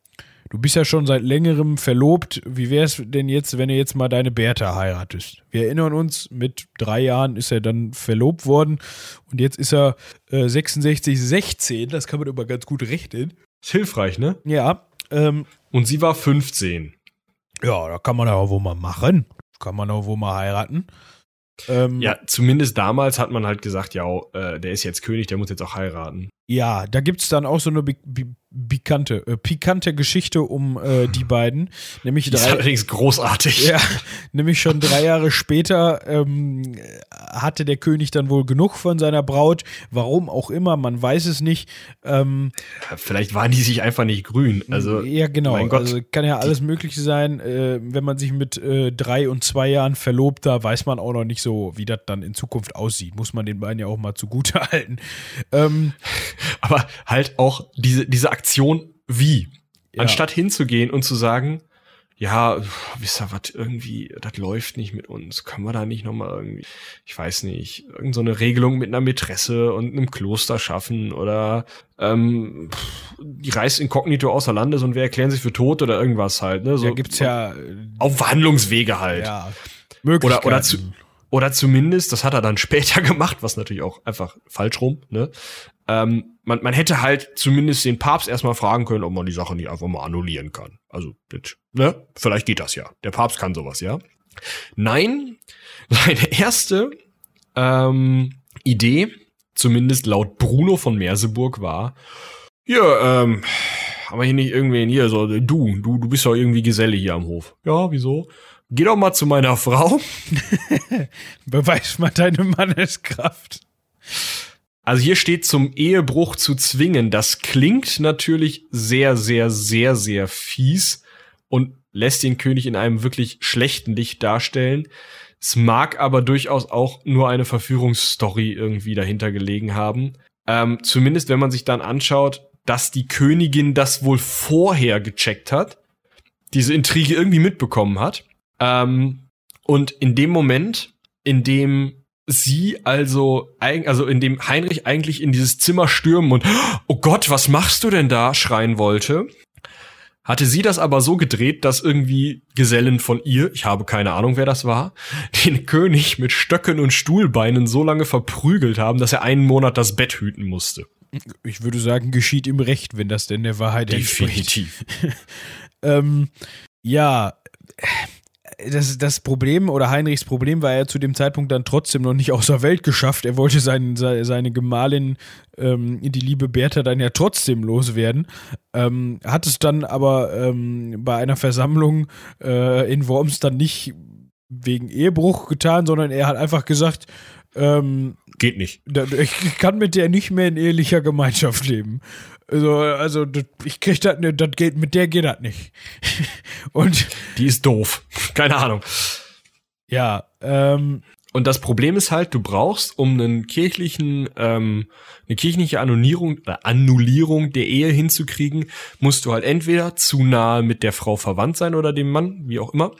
[SPEAKER 1] du bist ja schon seit längerem verlobt. Wie wär's denn jetzt, wenn du jetzt mal deine Bertha heiratest? Wir erinnern uns, mit drei Jahren ist er dann verlobt worden und jetzt ist er äh, 66, 16. Das kann man immer ganz gut rechnen.
[SPEAKER 2] Ist hilfreich, ne?
[SPEAKER 1] Ja, ähm,
[SPEAKER 2] Und sie war 15.
[SPEAKER 1] ja, da kann man auch wohl mal machen. Kann man auch wohl mal heiraten. Ähm,
[SPEAKER 2] Ja, zumindest damals hat man halt gesagt, ja, äh, der ist jetzt König, der muss jetzt auch heiraten.
[SPEAKER 1] Ja, da gibt es dann auch so eine bi bi pikante, äh, pikante Geschichte um äh, die beiden. Nämlich
[SPEAKER 2] Die ist
[SPEAKER 1] drei,
[SPEAKER 2] allerdings großartig.
[SPEAKER 1] ja, nämlich schon drei Jahre später ähm, hatte der König dann wohl genug von seiner Braut. Warum auch immer, man weiß es nicht. Ähm,
[SPEAKER 2] Vielleicht waren die sich einfach nicht grün. Also,
[SPEAKER 1] ja, genau.
[SPEAKER 2] mein Gott.
[SPEAKER 1] also kann ja alles Mögliche sein. Äh, wenn man sich mit äh, drei und zwei Jahren verlobt, da weiß man auch noch nicht so, wie das dann in Zukunft aussieht. Muss man den beiden ja auch mal zugute halten. Ähm,
[SPEAKER 2] aber halt auch diese, diese Aktion wie.
[SPEAKER 1] Ja.
[SPEAKER 2] Anstatt hinzugehen und zu sagen, ja, wisst ihr was, irgendwie, das läuft nicht mit uns. Können wir da nicht nochmal irgendwie, ich weiß nicht, irgendeine so eine Regelung mit einer Mätresse und einem Kloster schaffen oder ähm, die reist inkognito außer Landes und wir erklären sich für tot oder irgendwas halt. Ne? So,
[SPEAKER 1] da gibt's ja, äh,
[SPEAKER 2] Auf Verhandlungswege halt.
[SPEAKER 1] ja
[SPEAKER 2] Oder,
[SPEAKER 1] Möglichkeiten.
[SPEAKER 2] oder, zu, oder zumindest, das hat er dann später gemacht, was natürlich auch einfach falsch rum, ne? Ähm, man, man hätte halt zumindest den Papst erstmal fragen können, ob man die Sache nicht einfach mal annullieren kann. Also, ne? Vielleicht geht das ja. Der Papst kann sowas, ja. Nein, seine erste ähm, Idee, zumindest laut Bruno von Merseburg, war, ja, ähm, aber hier nicht irgendwen hier, so, du, du, du bist doch irgendwie Geselle hier am Hof. Ja, wieso? Geh doch mal zu meiner Frau.
[SPEAKER 1] Beweis mal deine Manneskraft.
[SPEAKER 2] Also hier steht zum Ehebruch zu zwingen. Das klingt natürlich sehr, sehr, sehr, sehr fies und lässt den König in einem wirklich schlechten Licht darstellen. Es mag aber durchaus auch nur eine Verführungsstory irgendwie dahinter gelegen haben. Ähm, zumindest wenn man sich dann anschaut, dass die Königin das wohl vorher gecheckt hat, diese Intrige irgendwie mitbekommen hat. Ähm, und in dem Moment, in dem sie also, also in dem Heinrich eigentlich in dieses Zimmer stürmen und Oh Gott, was machst du denn da? schreien wollte, hatte sie das aber so gedreht, dass irgendwie Gesellen von ihr, ich habe keine Ahnung, wer das war, den König mit Stöcken und Stuhlbeinen so lange verprügelt haben, dass er einen Monat das Bett hüten musste.
[SPEAKER 1] Ich würde sagen, geschieht ihm recht, wenn das denn der Wahrheit entspricht.
[SPEAKER 2] Definitiv.
[SPEAKER 1] Ähm, ja, das, das Problem oder Heinrichs Problem war er zu dem Zeitpunkt dann trotzdem noch nicht außer Welt geschafft. Er wollte sein, seine Gemahlin, ähm, die liebe Bertha, dann ja trotzdem loswerden. Ähm, hat es dann aber ähm, bei einer Versammlung äh, in Worms dann nicht wegen Ehebruch getan, sondern er hat einfach gesagt, ähm,
[SPEAKER 2] geht nicht.
[SPEAKER 1] Ich kann mit der nicht mehr in ehelicher Gemeinschaft leben. Also, also ich krieg das, ne, das geht, mit der geht das nicht.
[SPEAKER 2] Und die ist doof. Keine Ahnung.
[SPEAKER 1] Ja, ähm,
[SPEAKER 2] und das Problem ist halt, du brauchst, um einen kirchlichen, ähm, eine kirchliche Annullierung, äh, Annullierung der Ehe hinzukriegen, musst du halt entweder zu nahe mit der Frau verwandt sein oder dem Mann, wie auch immer.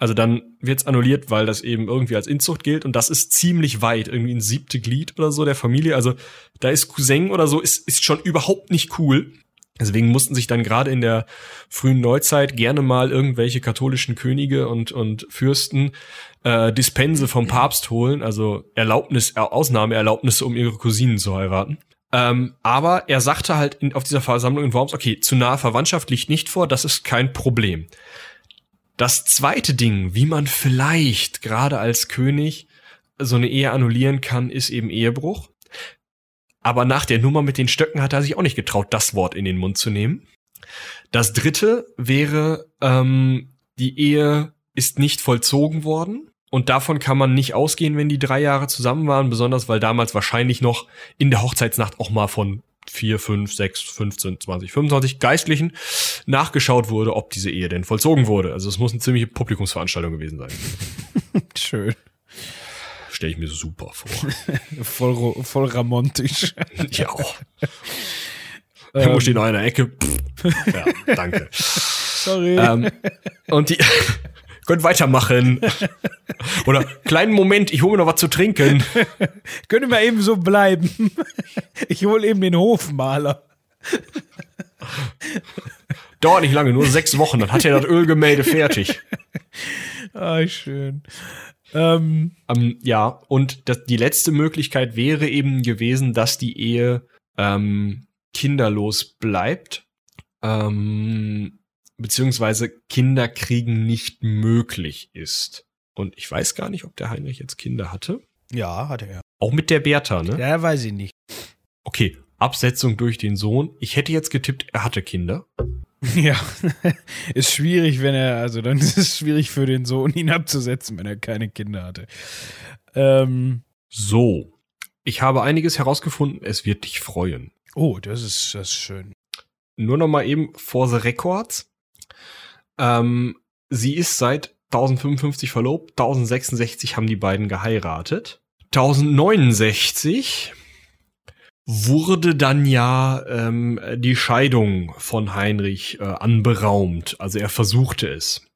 [SPEAKER 2] Also dann wird's annulliert, weil das eben irgendwie als Inzucht gilt und das ist ziemlich weit, irgendwie ein siebte Glied oder so der Familie. Also da ist Cousin oder so, ist, ist schon überhaupt nicht cool. Deswegen mussten sich dann gerade in der frühen Neuzeit gerne mal irgendwelche katholischen Könige und, und Fürsten äh, Dispense vom Papst holen, also Erlaubnis, äh, Ausnahmeerlaubnisse, um ihre Cousinen zu heiraten. Ähm, aber er sagte halt in, auf dieser Versammlung in Worms, okay, zu nahe Verwandtschaft liegt nicht vor, das ist kein Problem. Das zweite Ding, wie man vielleicht gerade als König so eine Ehe annullieren kann, ist eben Ehebruch. Aber nach der Nummer mit den Stöcken hat er sich auch nicht getraut, das Wort in den Mund zu nehmen. Das dritte wäre, ähm, die Ehe ist nicht vollzogen worden. Und davon kann man nicht ausgehen, wenn die drei Jahre zusammen waren, besonders weil damals wahrscheinlich noch in der Hochzeitsnacht auch mal von 4, 5, 6, 15, 20, 25 Geistlichen nachgeschaut wurde, ob diese Ehe denn vollzogen wurde. Also es muss eine ziemliche Publikumsveranstaltung gewesen sein.
[SPEAKER 1] Schön.
[SPEAKER 2] Stelle ich mir super vor.
[SPEAKER 1] voll, voll ramontisch.
[SPEAKER 2] ja. Irgendwo ähm. steht noch in einer Ecke. ja, danke.
[SPEAKER 1] Sorry.
[SPEAKER 2] Ähm, und die könnt weitermachen. Oder kleinen Moment, ich hole mir noch was zu trinken.
[SPEAKER 1] Könnte mal eben so bleiben. Ich hole eben den Hofmaler.
[SPEAKER 2] Dauert nicht lange, nur sechs Wochen, dann hat er das Ölgemälde fertig.
[SPEAKER 1] Ah, schön. Ähm,
[SPEAKER 2] ähm, ja, und das, die letzte Möglichkeit wäre eben gewesen, dass die Ehe ähm, kinderlos bleibt. Ähm, beziehungsweise Kinder kriegen nicht möglich ist. Und ich weiß gar nicht, ob der Heinrich jetzt Kinder hatte.
[SPEAKER 1] Ja, hatte er.
[SPEAKER 2] Auch mit der Bertha, ne?
[SPEAKER 1] Ja, weiß ich nicht.
[SPEAKER 2] Okay, Absetzung durch den Sohn. Ich hätte jetzt getippt, er hatte Kinder.
[SPEAKER 1] Ja, ist schwierig, wenn er, also dann ist es schwierig für den Sohn, ihn abzusetzen, wenn er keine Kinder hatte. Ähm,
[SPEAKER 2] so, ich habe einiges herausgefunden, es wird dich freuen.
[SPEAKER 1] Oh, das ist, das ist schön.
[SPEAKER 2] Nur noch mal eben for the records. Ähm, sie ist seit 1055 verlobt, 1066 haben die beiden geheiratet. 1069 wurde dann ja ähm, die Scheidung von Heinrich äh, anberaumt. Also er versuchte es.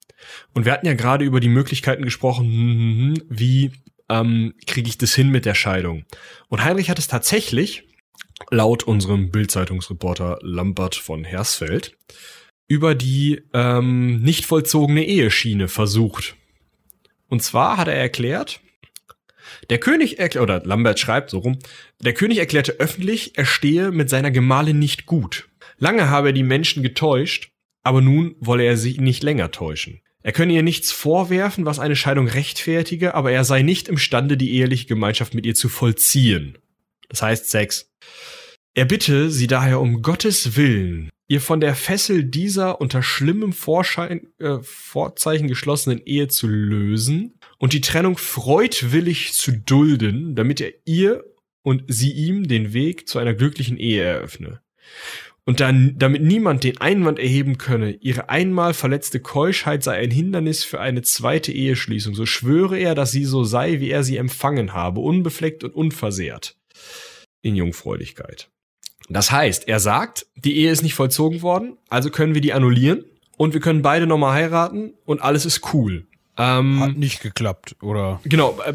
[SPEAKER 2] Und wir hatten ja gerade über die Möglichkeiten gesprochen, hm, hm, hm, wie ähm, kriege ich das hin mit der Scheidung. Und Heinrich hat es tatsächlich, laut unserem Bildzeitungsreporter Lambert von Hersfeld, über die ähm, nicht vollzogene Eheschiene versucht. Und zwar hat er erklärt, der König erklärt, oder Lambert schreibt so rum, der König erklärte öffentlich, er stehe mit seiner Gemahlin nicht gut. Lange habe er die Menschen getäuscht, aber nun wolle er sie nicht länger täuschen. Er könne ihr nichts vorwerfen, was eine Scheidung rechtfertige, aber er sei nicht imstande, die eheliche Gemeinschaft mit ihr zu vollziehen. Das heißt Sex. Er bitte sie daher um Gottes Willen, ihr von der Fessel dieser unter schlimmem Vorschein, äh, Vorzeichen geschlossenen Ehe zu lösen und die Trennung freudwillig zu dulden, damit er ihr und sie ihm den Weg zu einer glücklichen Ehe eröffne. Und dann, damit niemand den Einwand erheben könne, ihre einmal verletzte Keuschheit sei ein Hindernis für eine zweite Eheschließung, so schwöre er, dass sie so sei, wie er sie empfangen habe, unbefleckt und unversehrt. In Jungfräulichkeit. Das heißt, er sagt, die Ehe ist nicht vollzogen worden, also können wir die annullieren und wir können beide nochmal heiraten und alles ist cool.
[SPEAKER 1] Ähm, Hat nicht geklappt, oder?
[SPEAKER 2] Genau. Äh,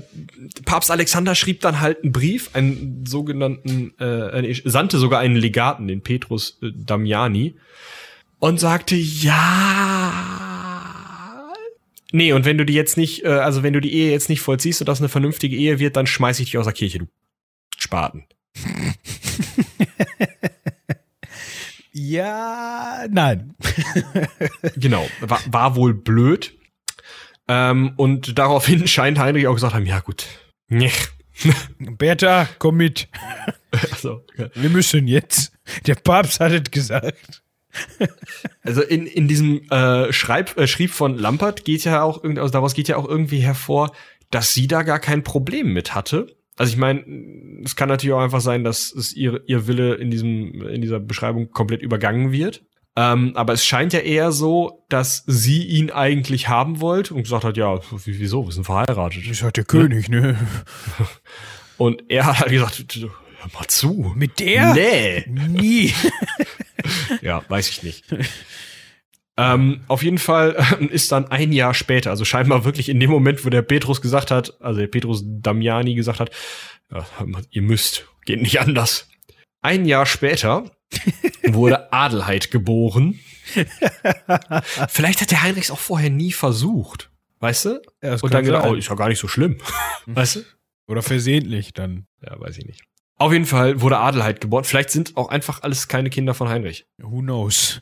[SPEAKER 2] Papst Alexander schrieb dann halt einen Brief, einen sogenannten, äh, sandte sogar einen Legaten, den Petrus äh, Damiani, und sagte, ja. Nee, und wenn du die jetzt nicht, äh, also wenn du die Ehe jetzt nicht vollziehst und das eine vernünftige Ehe wird, dann schmeiß ich dich aus der Kirche, du Spaten.
[SPEAKER 1] ja, nein.
[SPEAKER 2] genau, war, war wohl blöd. Ähm, und daraufhin scheint Heinrich auch gesagt haben, ja gut, nee.
[SPEAKER 1] Bertha, komm mit.
[SPEAKER 2] Also, ja.
[SPEAKER 1] Wir müssen jetzt. Der Papst hat es gesagt.
[SPEAKER 2] Also in, in diesem äh, Schreib, äh, Schrieb von Lampert geht ja auch also daraus geht ja auch irgendwie hervor, dass sie da gar kein Problem mit hatte. Also ich meine, es kann natürlich auch einfach sein, dass es ihr, ihr Wille in diesem, in dieser Beschreibung komplett übergangen wird. Ähm, aber es scheint ja eher so, dass sie ihn eigentlich haben wollte und gesagt hat, ja, wieso, wir sind verheiratet.
[SPEAKER 1] Ist halt der König, ne?
[SPEAKER 2] Und er hat halt gesagt, hör mal zu.
[SPEAKER 1] Mit der?
[SPEAKER 2] Nee.
[SPEAKER 1] Nie.
[SPEAKER 2] Ja, weiß ich nicht. ähm, auf jeden Fall ist dann ein Jahr später, also scheinbar wirklich in dem Moment, wo der Petrus gesagt hat, also der Petrus Damiani gesagt hat, ja, ihr müsst, geht nicht anders. Ein Jahr später wurde Adelheid geboren. Vielleicht hat der Heinrichs auch vorher nie versucht, weißt du?
[SPEAKER 1] Ja,
[SPEAKER 2] Und dann gedacht, oh, ist ja gar nicht so schlimm. weißt du?
[SPEAKER 1] Oder versehentlich dann.
[SPEAKER 2] Ja, weiß ich nicht. Auf jeden Fall wurde Adelheid geboren. Vielleicht sind auch einfach alles keine Kinder von Heinrich.
[SPEAKER 1] Who knows?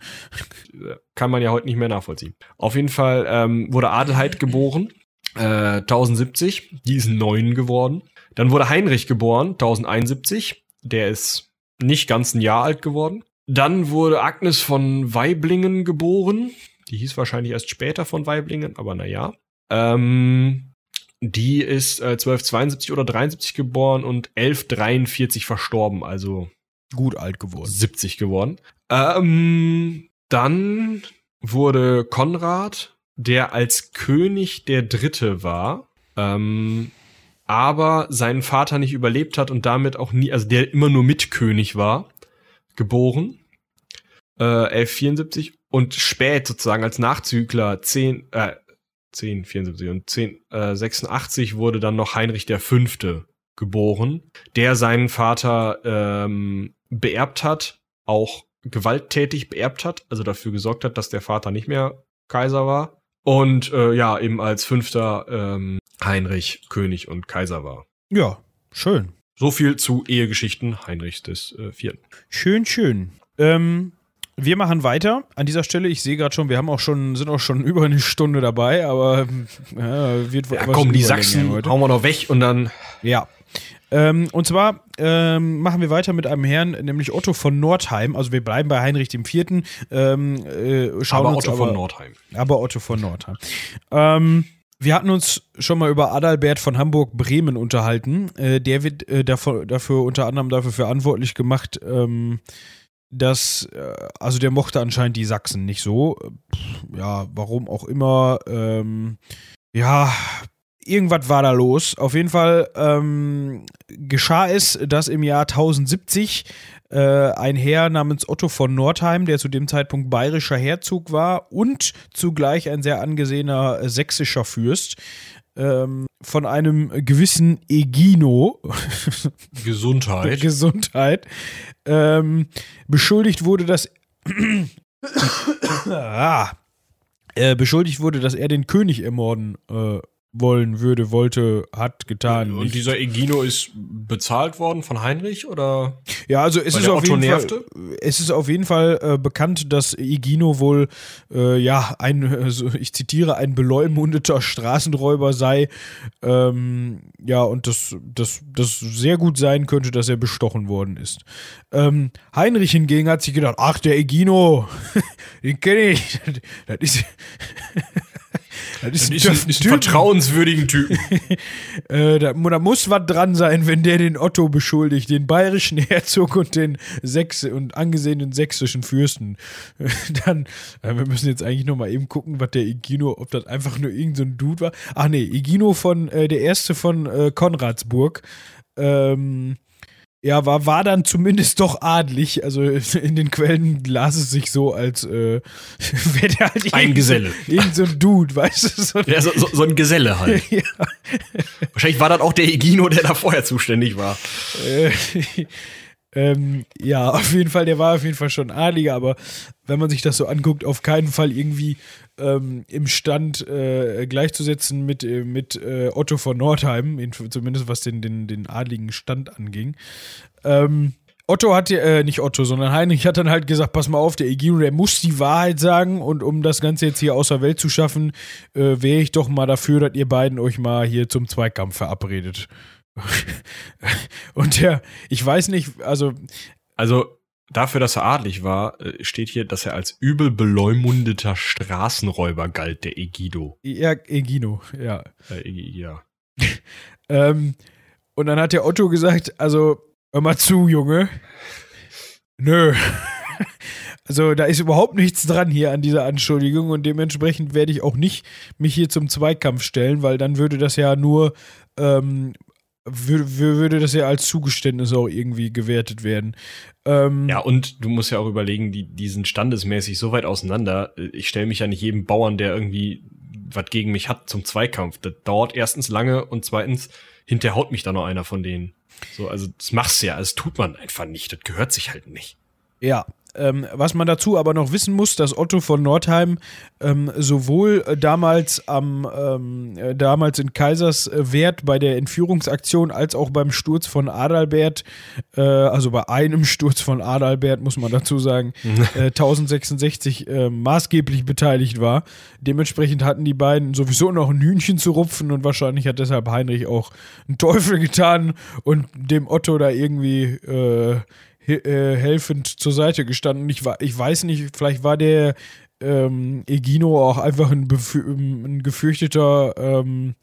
[SPEAKER 2] kann man ja heute nicht mehr nachvollziehen. Auf jeden Fall ähm, wurde Adelheid geboren, äh, 1070, die ist neun geworden. Dann wurde Heinrich geboren, 1071, der ist nicht ganz ein Jahr alt geworden. Dann wurde Agnes von Weiblingen geboren, die hieß wahrscheinlich erst später von Weiblingen, aber naja. Ähm, die ist äh, 1272 oder 73 geboren und 1143 verstorben, also
[SPEAKER 1] Gut alt geworden.
[SPEAKER 2] 70 geworden. Ähm, dann wurde Konrad, der als König der Dritte war, ähm, aber seinen Vater nicht überlebt hat und damit auch nie, also der immer nur Mitkönig war, geboren. Äh, 1174 und spät sozusagen als Nachzügler 10, äh, 10, 74 und 10, äh, 86 wurde dann noch Heinrich der Fünfte geboren, der seinen Vater ähm, beerbt hat, auch gewalttätig beerbt hat, also dafür gesorgt hat, dass der Vater nicht mehr Kaiser war. Und äh, ja, eben als fünfter ähm, Heinrich König und Kaiser war.
[SPEAKER 1] Ja, schön.
[SPEAKER 2] So viel zu Ehegeschichten Heinrichs des äh, Vierten.
[SPEAKER 1] Schön, schön. Ähm, wir machen weiter. An dieser Stelle, ich sehe gerade schon, wir haben auch schon, sind auch schon über eine Stunde dabei, aber ähm, ja, wird wohl
[SPEAKER 2] Ja,
[SPEAKER 1] etwas
[SPEAKER 2] komm, die Sachsen
[SPEAKER 1] heute.
[SPEAKER 2] hauen wir noch weg und dann.
[SPEAKER 1] Ja. Ähm, und zwar ähm, machen wir weiter mit einem Herrn, nämlich Otto von Nordheim. Also wir bleiben bei Heinrich dem Vierten. Ähm, äh, schauen
[SPEAKER 2] Aber
[SPEAKER 1] uns
[SPEAKER 2] Otto
[SPEAKER 1] aber,
[SPEAKER 2] von Nordheim.
[SPEAKER 1] Aber Otto von Nordheim. Ähm, wir hatten uns schon mal über Adalbert von Hamburg-Bremen unterhalten. Äh, der wird äh, dafür, dafür unter anderem dafür verantwortlich gemacht, ähm, dass, äh, also der mochte anscheinend die Sachsen nicht so. Ja, warum auch immer. Ähm, ja, irgendwas war da los. Auf jeden Fall ähm, geschah es, dass im Jahr 1070 äh, ein Herr namens Otto von Nordheim, der zu dem Zeitpunkt bayerischer Herzog war und zugleich ein sehr angesehener äh, sächsischer Fürst, ähm, von einem gewissen Egino,
[SPEAKER 2] Gesundheit.
[SPEAKER 1] Gesundheit, ähm, beschuldigt wurde, dass ah, äh, beschuldigt wurde, dass er den König ermorden äh, wollen würde, wollte, hat, getan.
[SPEAKER 2] Und
[SPEAKER 1] nicht.
[SPEAKER 2] dieser Egino ist bezahlt worden von Heinrich oder?
[SPEAKER 1] Ja, also es ist auf jeden
[SPEAKER 2] nervte?
[SPEAKER 1] Fall, es ist auf jeden Fall äh, bekannt, dass Igino wohl, äh, ja, ein, äh, so, ich zitiere, ein beleumundeter Straßenräuber sei. Ähm, ja, und das, das, das sehr gut sein könnte, dass er bestochen worden ist. Ähm, Heinrich hingegen hat sich gedacht, ach, der Egino, den kenne ich. Das ist, das ist,
[SPEAKER 2] ist ein, ist ein
[SPEAKER 1] Typ.
[SPEAKER 2] vertrauenswürdigen Typen.
[SPEAKER 1] Äh, da, da muss was dran sein, wenn der den Otto beschuldigt, den bayerischen Herzog und den Sächs und angesehenen sächsischen Fürsten. Dann, äh, wir müssen jetzt eigentlich noch mal eben gucken, was der Igino, ob das einfach nur irgendein so ein Dude war. Ach nee, Igino von, äh, der erste von äh, Konradsburg. Ähm, ja, war, war dann zumindest doch adlig. Also in den Quellen las es sich so, als äh, wäre der halt
[SPEAKER 2] Ein Geselle.
[SPEAKER 1] Irgend so ein Dude, weißt du? So,
[SPEAKER 2] Ja, so, so, so ein Geselle halt.
[SPEAKER 1] ja.
[SPEAKER 2] Wahrscheinlich war das auch der Egino, der da vorher zuständig war.
[SPEAKER 1] Äh, ähm, ja, auf jeden Fall, der war auf jeden Fall schon adliger, aber wenn man sich das so anguckt, auf keinen Fall irgendwie ähm, im Stand äh, gleichzusetzen mit, äh, mit äh, Otto von Nordheim, in, zumindest was den, den, den adligen Stand anging. Ähm, Otto hat ja, äh, nicht Otto, sondern Heinrich hat dann halt gesagt, pass mal auf, der Egino, der muss die Wahrheit sagen und um das Ganze jetzt hier außer Welt zu schaffen, äh, wäre ich doch mal dafür, dass ihr beiden euch mal hier zum Zweikampf verabredet. und der, ich weiß nicht, also.
[SPEAKER 2] Also, dafür, dass er adlig war, äh, steht hier, dass er als übel beleumundeter Straßenräuber galt, der Egido.
[SPEAKER 1] Ja, Egino, ja.
[SPEAKER 2] Äh, ja.
[SPEAKER 1] ähm, und dann hat der Otto gesagt, also, hör mal zu, Junge. Nö. Also da ist überhaupt nichts dran hier an dieser Anschuldigung und dementsprechend werde ich auch nicht mich hier zum Zweikampf stellen, weil dann würde das ja nur ähm, würde, das ja als Zugeständnis auch irgendwie gewertet werden.
[SPEAKER 2] Ähm, ja, und du musst ja auch überlegen, die, die sind standesmäßig so weit auseinander. Ich stelle mich ja nicht jedem Bauern, der irgendwie was gegen mich hat, zum Zweikampf. Das dauert erstens lange und zweitens, hinterher haut mich da noch einer von denen. So, also das machst du ja, das tut man einfach nicht. Das gehört sich halt nicht.
[SPEAKER 1] Ja, ähm, was man dazu aber noch wissen muss, dass Otto von Nordheim ähm, sowohl äh, damals am ähm, äh, damals in Kaiserswerth bei der Entführungsaktion als auch beim Sturz von Adalbert, äh, also bei einem Sturz von Adalbert muss man dazu sagen, 1066 äh, maßgeblich beteiligt war. Dementsprechend hatten die beiden sowieso noch ein Hühnchen zu rupfen und wahrscheinlich hat deshalb Heinrich auch einen Teufel getan und dem Otto da irgendwie äh, helfend zur Seite gestanden. Ich, ich weiß nicht, vielleicht war der ähm, Egino auch einfach ein, ein gefürchteter ähm,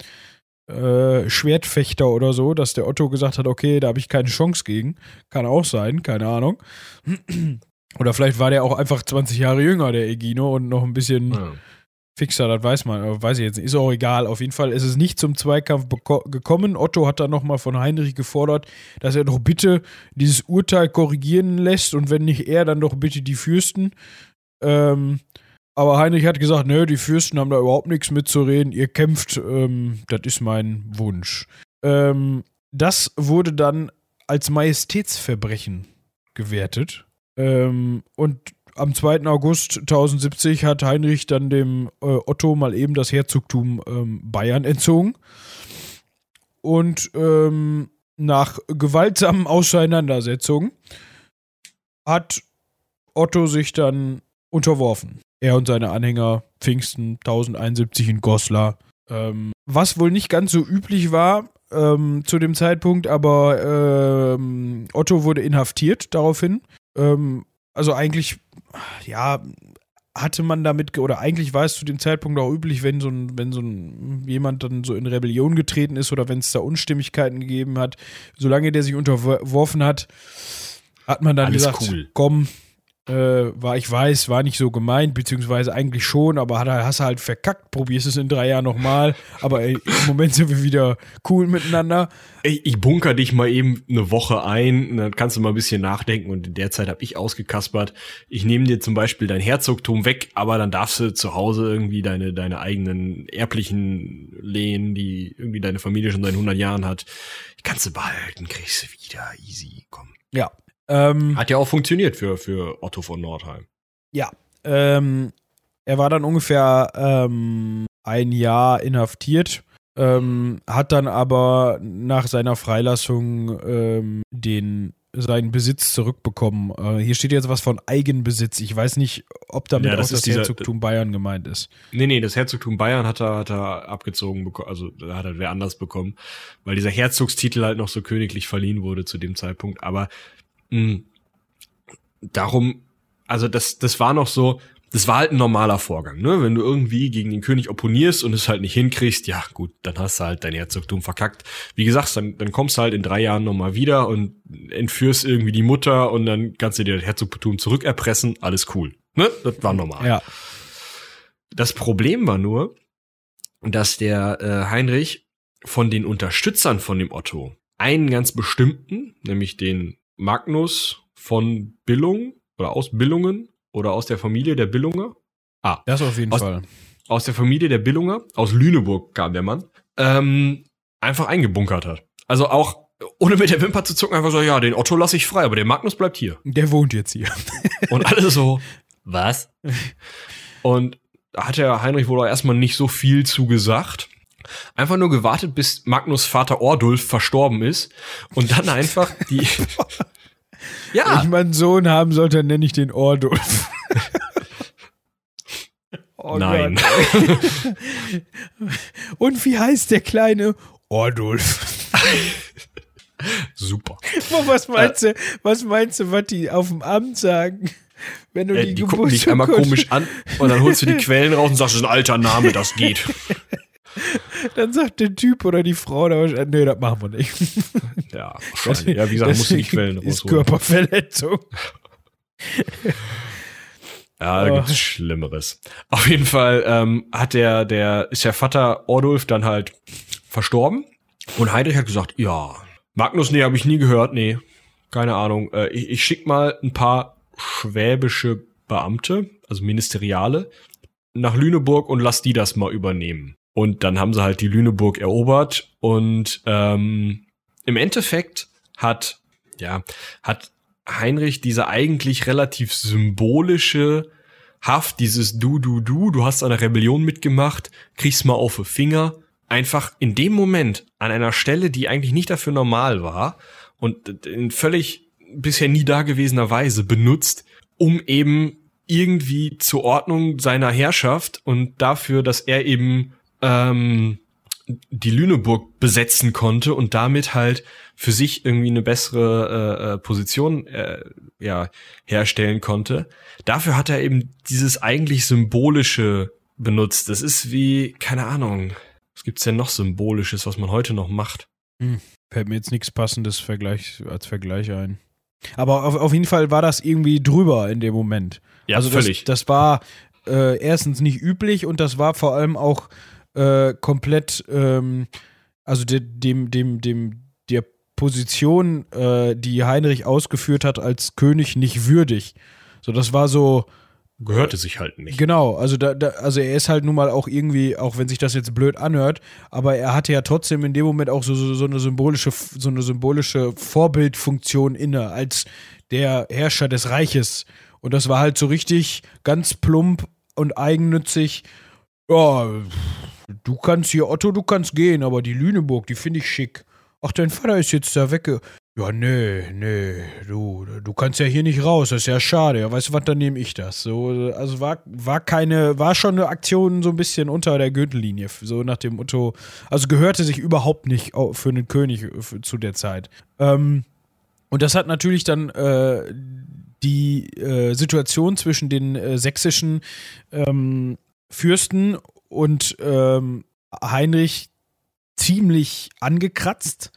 [SPEAKER 1] äh, Schwertfechter oder so, dass der Otto gesagt hat, okay, da habe ich keine Chance gegen. Kann auch sein, keine Ahnung. Oder vielleicht war der auch einfach 20 Jahre jünger, der Egino, und noch ein bisschen ja. Fixer, das weiß man, weiß ich jetzt nicht. Ist auch egal. Auf jeden Fall ist es nicht zum Zweikampf gekommen. Otto hat dann nochmal von Heinrich gefordert, dass er doch bitte dieses Urteil korrigieren lässt und wenn nicht er, dann doch bitte die Fürsten. Ähm, aber Heinrich hat gesagt, nö, die Fürsten haben da überhaupt nichts mitzureden. Ihr kämpft, ähm, das ist mein Wunsch. Ähm, das wurde dann als Majestätsverbrechen gewertet. Ähm, und am 2. August 1070 hat Heinrich dann dem äh, Otto mal eben das Herzogtum ähm, Bayern entzogen. Und ähm, nach gewaltsamen Auseinandersetzungen hat Otto sich dann unterworfen. Er und seine Anhänger Pfingsten 1071 in Goslar. Ähm, was wohl nicht ganz so üblich war ähm, zu dem Zeitpunkt, aber ähm, Otto wurde inhaftiert daraufhin. Also eigentlich, ja, hatte man damit, oder eigentlich war es zu dem Zeitpunkt auch üblich, wenn so ein, wenn so ein jemand dann so in Rebellion getreten ist oder wenn es da Unstimmigkeiten gegeben hat, solange der sich unterworfen hat, hat man dann Alles gesagt, cool. komm, äh, war, ich weiß, war nicht so gemeint, beziehungsweise eigentlich schon, aber hat, hast du halt verkackt, probierst es in drei Jahren nochmal, aber ey, im Moment sind wir wieder cool miteinander.
[SPEAKER 2] Ey, ich bunker dich mal eben eine Woche ein, dann kannst du mal ein bisschen nachdenken und in der Zeit habe ich ausgekaspert. Ich nehme dir zum Beispiel dein Herzogtum weg, aber dann darfst du zu Hause irgendwie deine, deine eigenen erblichen Lehen, die irgendwie deine Familie schon seit 100 Jahren hat, kannst du behalten, kriegst du wieder, easy, komm.
[SPEAKER 1] Ja,
[SPEAKER 2] ähm, Hat ja auch funktioniert für, für Otto von Nordheim.
[SPEAKER 1] Ja. Ähm, er war dann ungefähr ähm, ein Jahr inhaftiert, ähm, hat dann aber nach seiner Freilassung ähm, den seinen Besitz zurückbekommen. Äh, hier steht jetzt was von Eigenbesitz. Ich weiß nicht, ob damit ja, das auch das dieser, Herzogtum Bayern gemeint ist.
[SPEAKER 2] Nee, nee, das Herzogtum Bayern hat er, hat er abgezogen bekommen, also hat er wer anders bekommen, weil dieser Herzogstitel halt noch so königlich verliehen wurde zu dem Zeitpunkt. Aber hm. Darum, also das, das war noch so, das war halt ein normaler Vorgang, ne? Wenn du irgendwie gegen den König opponierst und es halt nicht hinkriegst, ja gut, dann hast du halt dein Herzogtum verkackt. Wie gesagt, dann, dann kommst du halt in drei Jahren nochmal wieder und entführst irgendwie die Mutter und dann kannst du dir das Herzogtum zurückerpressen, alles cool. Ne? Das war normal.
[SPEAKER 1] Ja.
[SPEAKER 2] Das Problem war nur, dass der äh, Heinrich von den Unterstützern von dem Otto einen ganz bestimmten, nämlich den Magnus von Billung oder aus Billungen oder aus der Familie der Billunger.
[SPEAKER 1] Ah, das auf jeden
[SPEAKER 2] aus,
[SPEAKER 1] Fall.
[SPEAKER 2] Aus der Familie der Billunger, aus Lüneburg kam der Mann, ähm, einfach eingebunkert hat. Also auch ohne mit der Wimper zu zucken, einfach so, ja, den Otto lasse ich frei, aber der Magnus bleibt hier.
[SPEAKER 1] Der wohnt jetzt hier.
[SPEAKER 2] Und alle so, was? Und da hat der Heinrich wohl auch erstmal nicht so viel zu gesagt. Einfach nur gewartet, bis Magnus Vater Ordulf verstorben ist und dann einfach die
[SPEAKER 1] Wenn ich mal einen Sohn haben sollte, dann nenne ich den Ordulf.
[SPEAKER 2] Oh Nein.
[SPEAKER 1] Und wie heißt der kleine Ordulf?
[SPEAKER 2] Super.
[SPEAKER 1] was meinst du, was meinst du, was die auf dem Amt sagen? Wenn du
[SPEAKER 2] Äh,
[SPEAKER 1] die,
[SPEAKER 2] die gucken dich einmal komisch an und dann holst du die Quellen raus und sagst, das ist ein alter Name, das geht.
[SPEAKER 1] Dann sagt der Typ oder die Frau, da, nee, das machen wir nicht.
[SPEAKER 2] Ja, wahrscheinlich. Ja, wie gesagt, musst du die Quellen
[SPEAKER 1] ist
[SPEAKER 2] rausholen.
[SPEAKER 1] Körperverletzung.
[SPEAKER 2] Ja, da
[SPEAKER 1] Oh.
[SPEAKER 2] gibt's Schlimmeres. Auf jeden Fall ähm, hat der, der, ist der Vater Ordulf dann halt verstorben. Und Heinrich hat gesagt, ja, Magnus, nee, habe ich nie gehört, nee, keine Ahnung. Äh, ich, ich schick mal ein paar schwäbische Beamte, also Ministeriale, nach Lüneburg und lass die das mal übernehmen. Und dann haben sie halt die Lüneburg erobert. Und ähm, im Endeffekt hat, ja, hat Heinrich diese eigentlich relativ symbolische Haft, dieses Du, Du, Du, du hast an einer Rebellion mitgemacht, kriegst mal auf die Finger, einfach in dem Moment an einer Stelle, die eigentlich nicht dafür normal war und in völlig bisher nie dagewesener Weise benutzt, um eben irgendwie zur Ordnung seiner Herrschaft und dafür, dass er eben ähm, die Lüneburg besetzen konnte und damit halt für sich irgendwie eine bessere äh, äh, Position äh, ja, herstellen konnte. Dafür hat er eben dieses eigentlich symbolische benutzt. Das ist wie, keine Ahnung, was gibt's denn noch symbolisches, was man heute noch macht?
[SPEAKER 1] Fällt mir jetzt nichts passendes Vergleich, als Vergleich ein. Aber auf, auf jeden Fall war das irgendwie drüber in dem Moment.
[SPEAKER 2] Ja,
[SPEAKER 1] also
[SPEAKER 2] völlig.
[SPEAKER 1] Das, das war äh, erstens nicht üblich und das war vor allem auch äh, komplett, ähm, also de, dem, dem, dem, der Position, äh, die Heinrich ausgeführt hat als König, nicht würdig. So, das war so,
[SPEAKER 2] Gehörte sich halt nicht.
[SPEAKER 1] Genau, also da, da, also er ist halt nun mal auch irgendwie, auch wenn sich das jetzt blöd anhört, aber er hatte ja trotzdem in dem Moment auch so, so, so eine symbolische, so eine symbolische Vorbildfunktion inne als der Herrscher des Reiches. Und das war halt so richtig ganz plump und eigennützig. Ja, du kannst hier, Otto, du kannst gehen, aber die Lüneburg, die finde ich schick. Ach, dein Vater ist jetzt da wegge. Ja, nee, nee, du, du kannst ja hier nicht raus, das ist ja schade. Ja, weißt du was, dann nehme ich das. So, also war, war keine, war schon eine Aktion so ein bisschen unter der Gürtellinie, so nach dem Motto, also gehörte sich überhaupt nicht für einen König äh, zu der Zeit. Ähm, und das hat natürlich dann äh, die äh, Situation zwischen den äh, sächsischen ähm, Fürsten und ähm, Heinrich ziemlich angekratzt.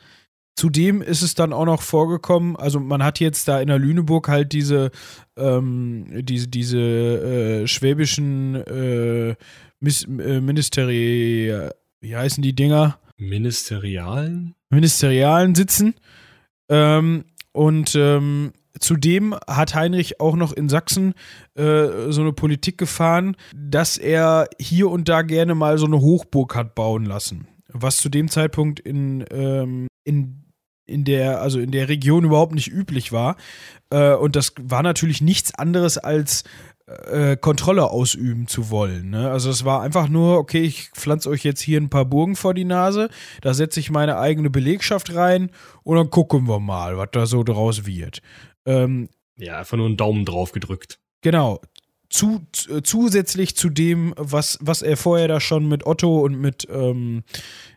[SPEAKER 1] Zudem ist es dann auch noch vorgekommen, also man hat jetzt da in der Lüneburg halt diese, ähm, diese, diese äh, schwäbischen äh, Mis äh, Ministeri, wie heißen die Dinger?
[SPEAKER 2] Ministerialen?
[SPEAKER 1] Ministerialen sitzen. Ähm, und ähm, zudem hat Heinrich auch noch in Sachsen äh, so eine Politik gefahren, dass er hier und da gerne mal so eine Hochburg hat bauen lassen. Was zu dem Zeitpunkt in, ähm, in, in der, also in der Region überhaupt nicht üblich war. Äh, und das war natürlich nichts anderes als äh, Kontrolle ausüben zu wollen. Ne? Also es war einfach nur, okay, ich pflanze euch jetzt hier ein paar Burgen vor die Nase, da setze ich meine eigene Belegschaft rein und dann gucken wir mal, was da so draus wird. Ähm,
[SPEAKER 2] Ja, einfach nur einen Daumen drauf gedrückt.
[SPEAKER 1] Genau. Zu, zu, zusätzlich zu dem, was, was er vorher da schon mit Otto und mit, ähm,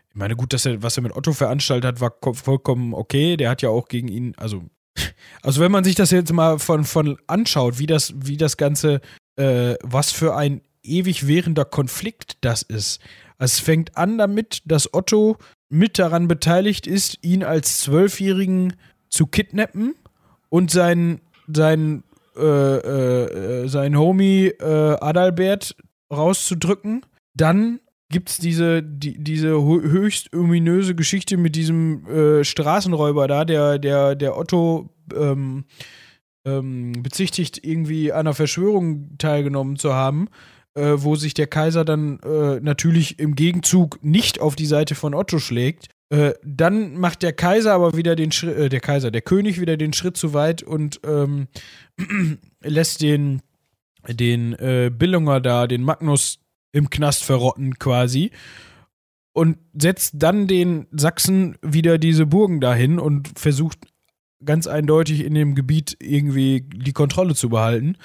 [SPEAKER 1] ich meine, gut, dass er, was er mit Otto veranstaltet hat, war ko- vollkommen okay. Der hat ja auch gegen ihn, also, also wenn man sich das jetzt mal von, von anschaut, wie das, wie das Ganze, äh, was für ein ewig währender Konflikt das ist. Es fängt an damit, dass Otto mit daran beteiligt ist, ihn als Zwölfjährigen zu kidnappen und seinen, seinen äh, äh, sein Homie äh, Adalbert rauszudrücken. Dann gibt es diese, die, diese hö- höchst ominöse Geschichte mit diesem äh, Straßenräuber da, der, der, der Otto ähm, ähm, bezichtigt, irgendwie einer Verschwörung teilgenommen zu haben, äh, wo sich der Kaiser dann äh, natürlich im Gegenzug nicht auf die Seite von Otto schlägt. Äh, dann macht der Kaiser aber wieder den Schritt, äh, der Kaiser, der König wieder den Schritt zu weit und ähm, lässt den, den äh, Billunger da, den Magnus im Knast verrotten quasi und setzt dann den Sachsen wieder diese Burgen dahin und versucht ganz eindeutig in dem Gebiet irgendwie die Kontrolle zu behalten.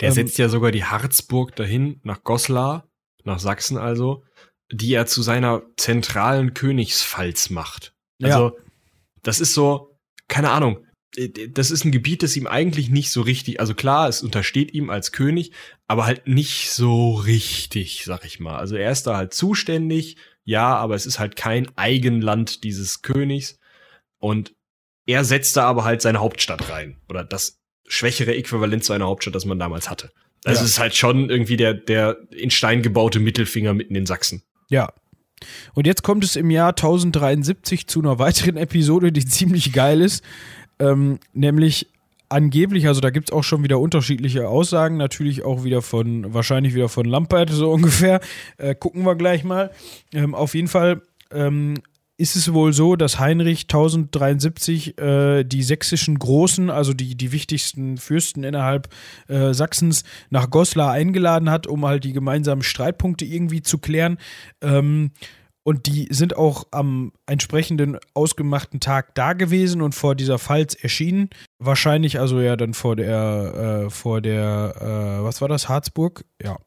[SPEAKER 2] Der
[SPEAKER 1] Ähm,
[SPEAKER 2] setzt ja sogar die Harzburg dahin, nach Goslar, nach Sachsen also, die er zu seiner zentralen Königspfalz macht. Also, das ist so, keine Ahnung, äh, das ist ein Gebiet, das ihm eigentlich nicht so richtig, also klar, es untersteht ihm als König, aber halt nicht so richtig, sag ich mal. Also er ist da halt zuständig, ja, aber es ist halt kein Eigenland dieses Königs und er setzt da aber halt seine Hauptstadt rein oder das schwächere Äquivalent zu einer Hauptstadt, das man damals hatte. Also
[SPEAKER 1] Ja.
[SPEAKER 2] es ist halt schon irgendwie der, der in Stein gebaute Mittelfinger mitten in Sachsen.
[SPEAKER 1] Ja. Und jetzt kommt es im Jahr 1073 zu einer weiteren Episode, die ziemlich geil ist. Ähm, nämlich angeblich, also da gibt es auch schon wieder unterschiedliche Aussagen, natürlich auch wieder von, wahrscheinlich wieder von Lampert so ungefähr. Äh, gucken wir gleich mal. Ähm, auf jeden Fall ähm, ist es wohl so, dass Heinrich 1073 äh, die sächsischen Großen, also die, die wichtigsten Fürsten innerhalb äh, Sachsens, nach Goslar eingeladen hat, um halt die gemeinsamen Streitpunkte irgendwie zu klären. Ähm, und die sind auch am entsprechenden ausgemachten Tag da gewesen und vor dieser Pfalz erschienen. Wahrscheinlich also ja dann vor der, äh, vor der, äh, was war das, Harzburg? Ja.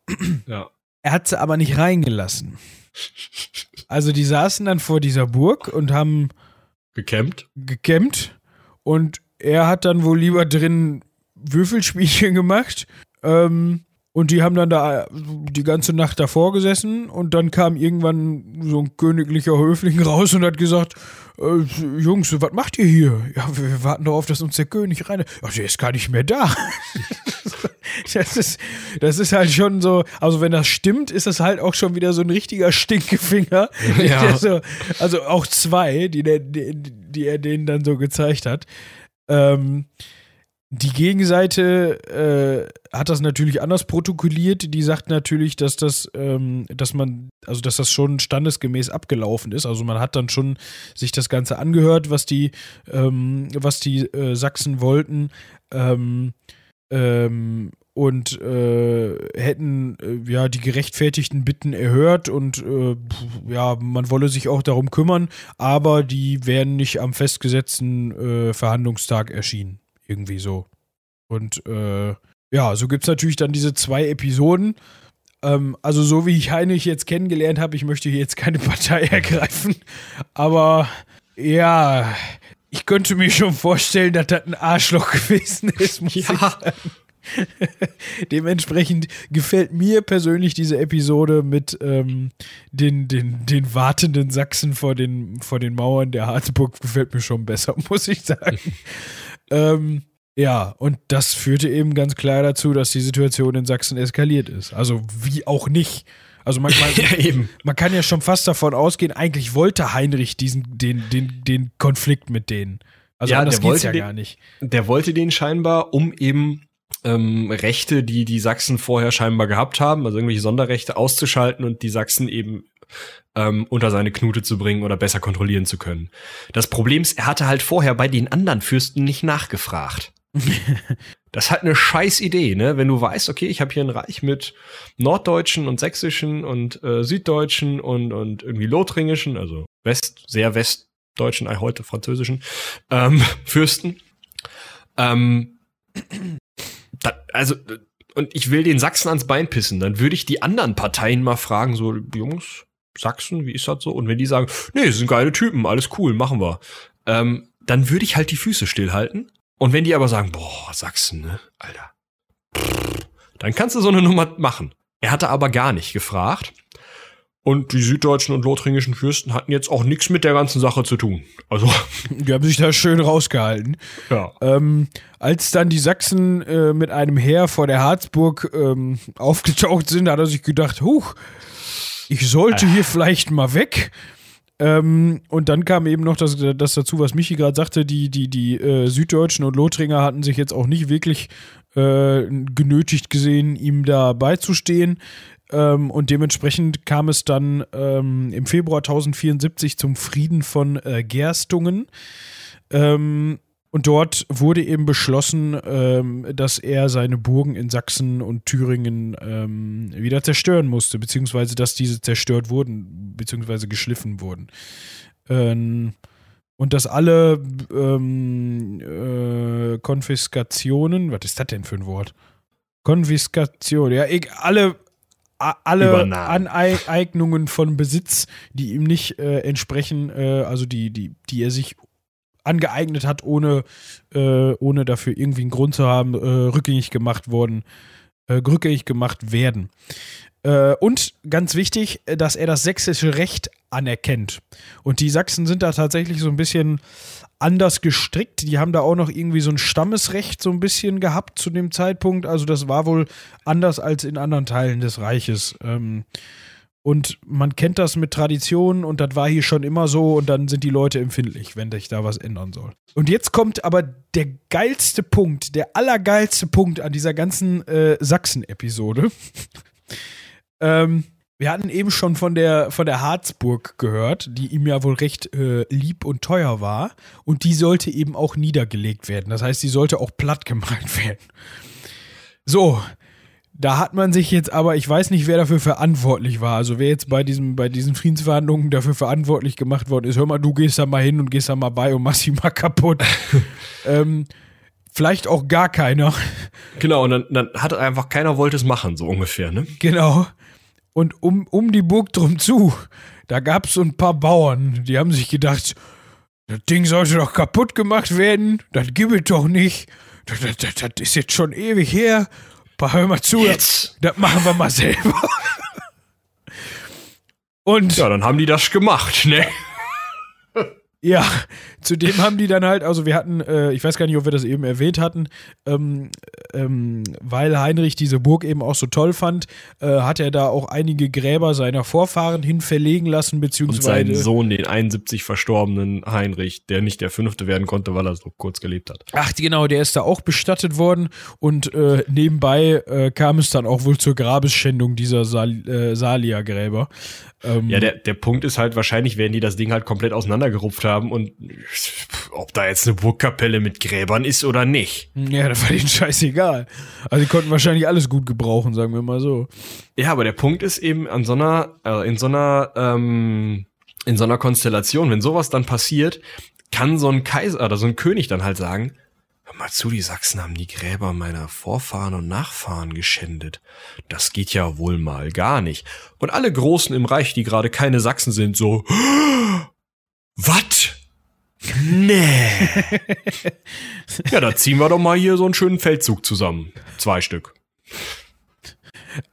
[SPEAKER 2] Ja.
[SPEAKER 1] Er hat sie aber nicht reingelassen. Also die saßen dann vor dieser Burg und haben
[SPEAKER 2] Gekämmt?
[SPEAKER 1] gekämmt und er hat dann wohl lieber drin Würfelspielchen gemacht. Ähm, und die haben dann da die ganze Nacht davor gesessen und dann kam irgendwann so ein königlicher Höfling raus und hat gesagt, äh, Jungs, was macht ihr hier? Ja, wir, warten darauf, dass uns der König rein. Ach, der ist gar nicht mehr da. das, ist, das ist halt schon so, also wenn das stimmt, ist das halt auch schon wieder so ein richtiger Stinkefinger.
[SPEAKER 2] Ja.
[SPEAKER 1] So, also auch zwei, die, der, die, die er denen dann so gezeigt hat. Ähm, die Gegenseite äh, hat das natürlich anders protokolliert. Die sagt natürlich, dass das, ähm, dass man, also dass das schon standesgemäß abgelaufen ist. Also man hat dann schon sich das Ganze angehört, was die, ähm, was die äh, Sachsen wollten. Ähm, ähm, und äh, hätten äh, ja die gerechtfertigten Bitten erhört und äh, ja, man wolle sich auch darum kümmern, aber die wären nicht am festgesetzten äh, Verhandlungstag erschienen. Irgendwie so. Und äh, ja, so gibt es natürlich dann diese zwei Episoden. Ähm, also so wie ich Heinrich jetzt kennengelernt habe, ich möchte hier jetzt keine Partei ergreifen, aber ja, ich könnte mir schon vorstellen, dass das ein Arschloch gewesen ist, muss ich
[SPEAKER 2] Ja.
[SPEAKER 1] Dementsprechend gefällt mir persönlich diese Episode mit ähm, den, den, den wartenden Sachsen vor den, vor den Mauern der Harzburg gefällt mir schon besser, muss ich sagen. ähm, ja, und das führte eben ganz klar dazu, dass die Situation in Sachsen eskaliert ist. Also wie auch nicht. Also man,
[SPEAKER 2] ja, eben.
[SPEAKER 1] man kann ja schon fast davon ausgehen, eigentlich wollte Heinrich diesen, den, den, den Konflikt mit denen. Also
[SPEAKER 2] Ja,
[SPEAKER 1] anders
[SPEAKER 2] der wollte
[SPEAKER 1] ja
[SPEAKER 2] den-
[SPEAKER 1] gar nicht.
[SPEAKER 2] Der wollte den scheinbar, um eben ähm, Rechte, die die Sachsen vorher scheinbar gehabt haben, also irgendwelche Sonderrechte auszuschalten und die Sachsen eben ähm, unter seine Knute zu bringen oder besser kontrollieren zu können. Das Problem ist, er hatte halt vorher bei den anderen Fürsten nicht nachgefragt. Das ist halt eine scheiß Idee, ne? Wenn du weißt, okay, ich habe hier ein Reich mit norddeutschen und sächsischen und äh, süddeutschen und, und irgendwie lothringischen, also west, sehr westdeutschen, äh, heute französischen ähm, Fürsten. Ähm, da, also, und ich will den Sachsen ans Bein pissen, dann würde ich die anderen Parteien mal fragen, so, Jungs, Sachsen, wie ist das so? Und wenn die sagen, nee, sind geile Typen, alles cool, machen wir. Ähm, dann würde ich halt die Füße stillhalten. Und wenn die aber sagen, boah, Sachsen, ne, Alter, dann kannst du so eine Nummer machen. Er hatte aber gar nicht gefragt. Und die süddeutschen und lothringischen Fürsten hatten jetzt auch nichts mit der ganzen Sache zu tun. Also,
[SPEAKER 1] Die haben sich da schön rausgehalten.
[SPEAKER 2] ja.
[SPEAKER 1] Ähm, als dann die Sachsen äh, mit einem Heer vor der Harzburg ähm, aufgetaucht sind, hat er sich gedacht, huch, ich sollte hier vielleicht mal weg. Ähm, und dann kam eben noch das, das dazu, was Michi gerade sagte, die, die, die äh, Süddeutschen und Lothringer hatten sich jetzt auch nicht wirklich äh, genötigt gesehen, ihm da beizustehen. Ähm, und dementsprechend kam es dann ähm, im Februar 1074 zum Frieden von äh, Gerstungen. Ähm, und dort wurde eben beschlossen, ähm, dass er seine Burgen in Sachsen und Thüringen ähm, wieder zerstören musste, beziehungsweise dass diese zerstört wurden, beziehungsweise geschliffen wurden. Ähm, und dass alle ähm, äh, Konfiskationen, was ist das denn für ein Wort? Konfiskation, ja, alle, alle. Aneignungen von Besitz, die ihm nicht äh, entsprechen, äh, also die, die, die er sich angeeignet hat, ohne, äh, ohne dafür irgendwie einen Grund zu haben, äh, rückgängig gemacht worden, äh, rückgängig gemacht werden. Äh, und ganz wichtig, dass er das sächsische Recht anerkennt. Und die Sachsen sind da tatsächlich so ein bisschen anders gestrickt. Die haben da auch noch irgendwie so ein Stammesrecht so ein bisschen gehabt zu dem Zeitpunkt. Also das war wohl anders als in anderen Teilen des Reiches. Ähm, und man kennt das mit Traditionen und das war hier schon immer so und dann sind die Leute empfindlich, wenn sich da was ändern soll. Und jetzt kommt aber der geilste Punkt, der allergeilste Punkt an dieser ganzen äh, Sachsen-Episode. ähm, wir hatten eben schon von der, von der Harzburg gehört, die ihm ja wohl recht äh, lieb und teuer war. Und die sollte eben auch niedergelegt werden. Das heißt, die sollte auch platt gemacht werden. So, da hat man sich jetzt aber, ich weiß nicht, wer dafür verantwortlich war. Also wer jetzt bei, diesem, bei diesen Friedensverhandlungen dafür verantwortlich gemacht worden ist, hör mal, du gehst da mal hin und gehst da mal bei und machst sie mal kaputt. ähm, vielleicht auch gar keiner.
[SPEAKER 2] Genau, und dann, dann hat einfach keiner wollte es machen, so ungefähr, ne?
[SPEAKER 1] Genau. Und um, um die Burg drum zu, da gab es so ein paar Bauern, die haben sich gedacht, das Ding sollte doch kaputt gemacht werden, das gibt es doch nicht. Das, das, das, das ist jetzt schon ewig her. Pa, Hör mal zu,
[SPEAKER 2] Jetzt.
[SPEAKER 1] das machen wir mal selber. Und
[SPEAKER 2] Ja, dann haben die das gemacht, ne?
[SPEAKER 1] Ja, zudem haben die dann halt, also wir hatten, äh, ich weiß gar nicht, ob wir das eben erwähnt hatten, ähm, ähm, weil Heinrich diese Burg eben auch so toll fand, äh, hat er da auch einige Gräber seiner Vorfahren hin verlegen lassen,
[SPEAKER 2] Und
[SPEAKER 1] beziehungsweise.
[SPEAKER 2] seinen Sohn, den 71 verstorbenen Heinrich, der nicht der Fünfte werden konnte, weil er so kurz gelebt hat.
[SPEAKER 1] Ach, genau, der ist da auch bestattet worden und äh, nebenbei äh, kam es dann auch wohl zur Grabesschändung dieser Sal äh, Salia-Gräber. Ähm,
[SPEAKER 2] Ja, der, der Punkt ist halt, wahrscheinlich werden die das Ding halt komplett auseinandergerupft haben und ob da jetzt eine Burgkapelle mit Gräbern ist oder nicht.
[SPEAKER 1] ja, das war denen scheißegal. Also die konnten wahrscheinlich alles gut gebrauchen, sagen wir mal so.
[SPEAKER 2] Ja, aber der Punkt ist eben an so einer, äh, in so einer, ähm, in so einer Konstellation, wenn sowas dann passiert, kann so ein Kaiser oder so ein König dann halt sagen, hör mal zu, die Sachsen haben die Gräber meiner Vorfahren und Nachfahren geschändet. Das geht ja wohl mal gar nicht. Und alle Großen im Reich, die gerade keine Sachsen sind, so, was? Nee. ja, da ziehen wir doch mal hier so einen schönen Feldzug zusammen. Zwei Stück.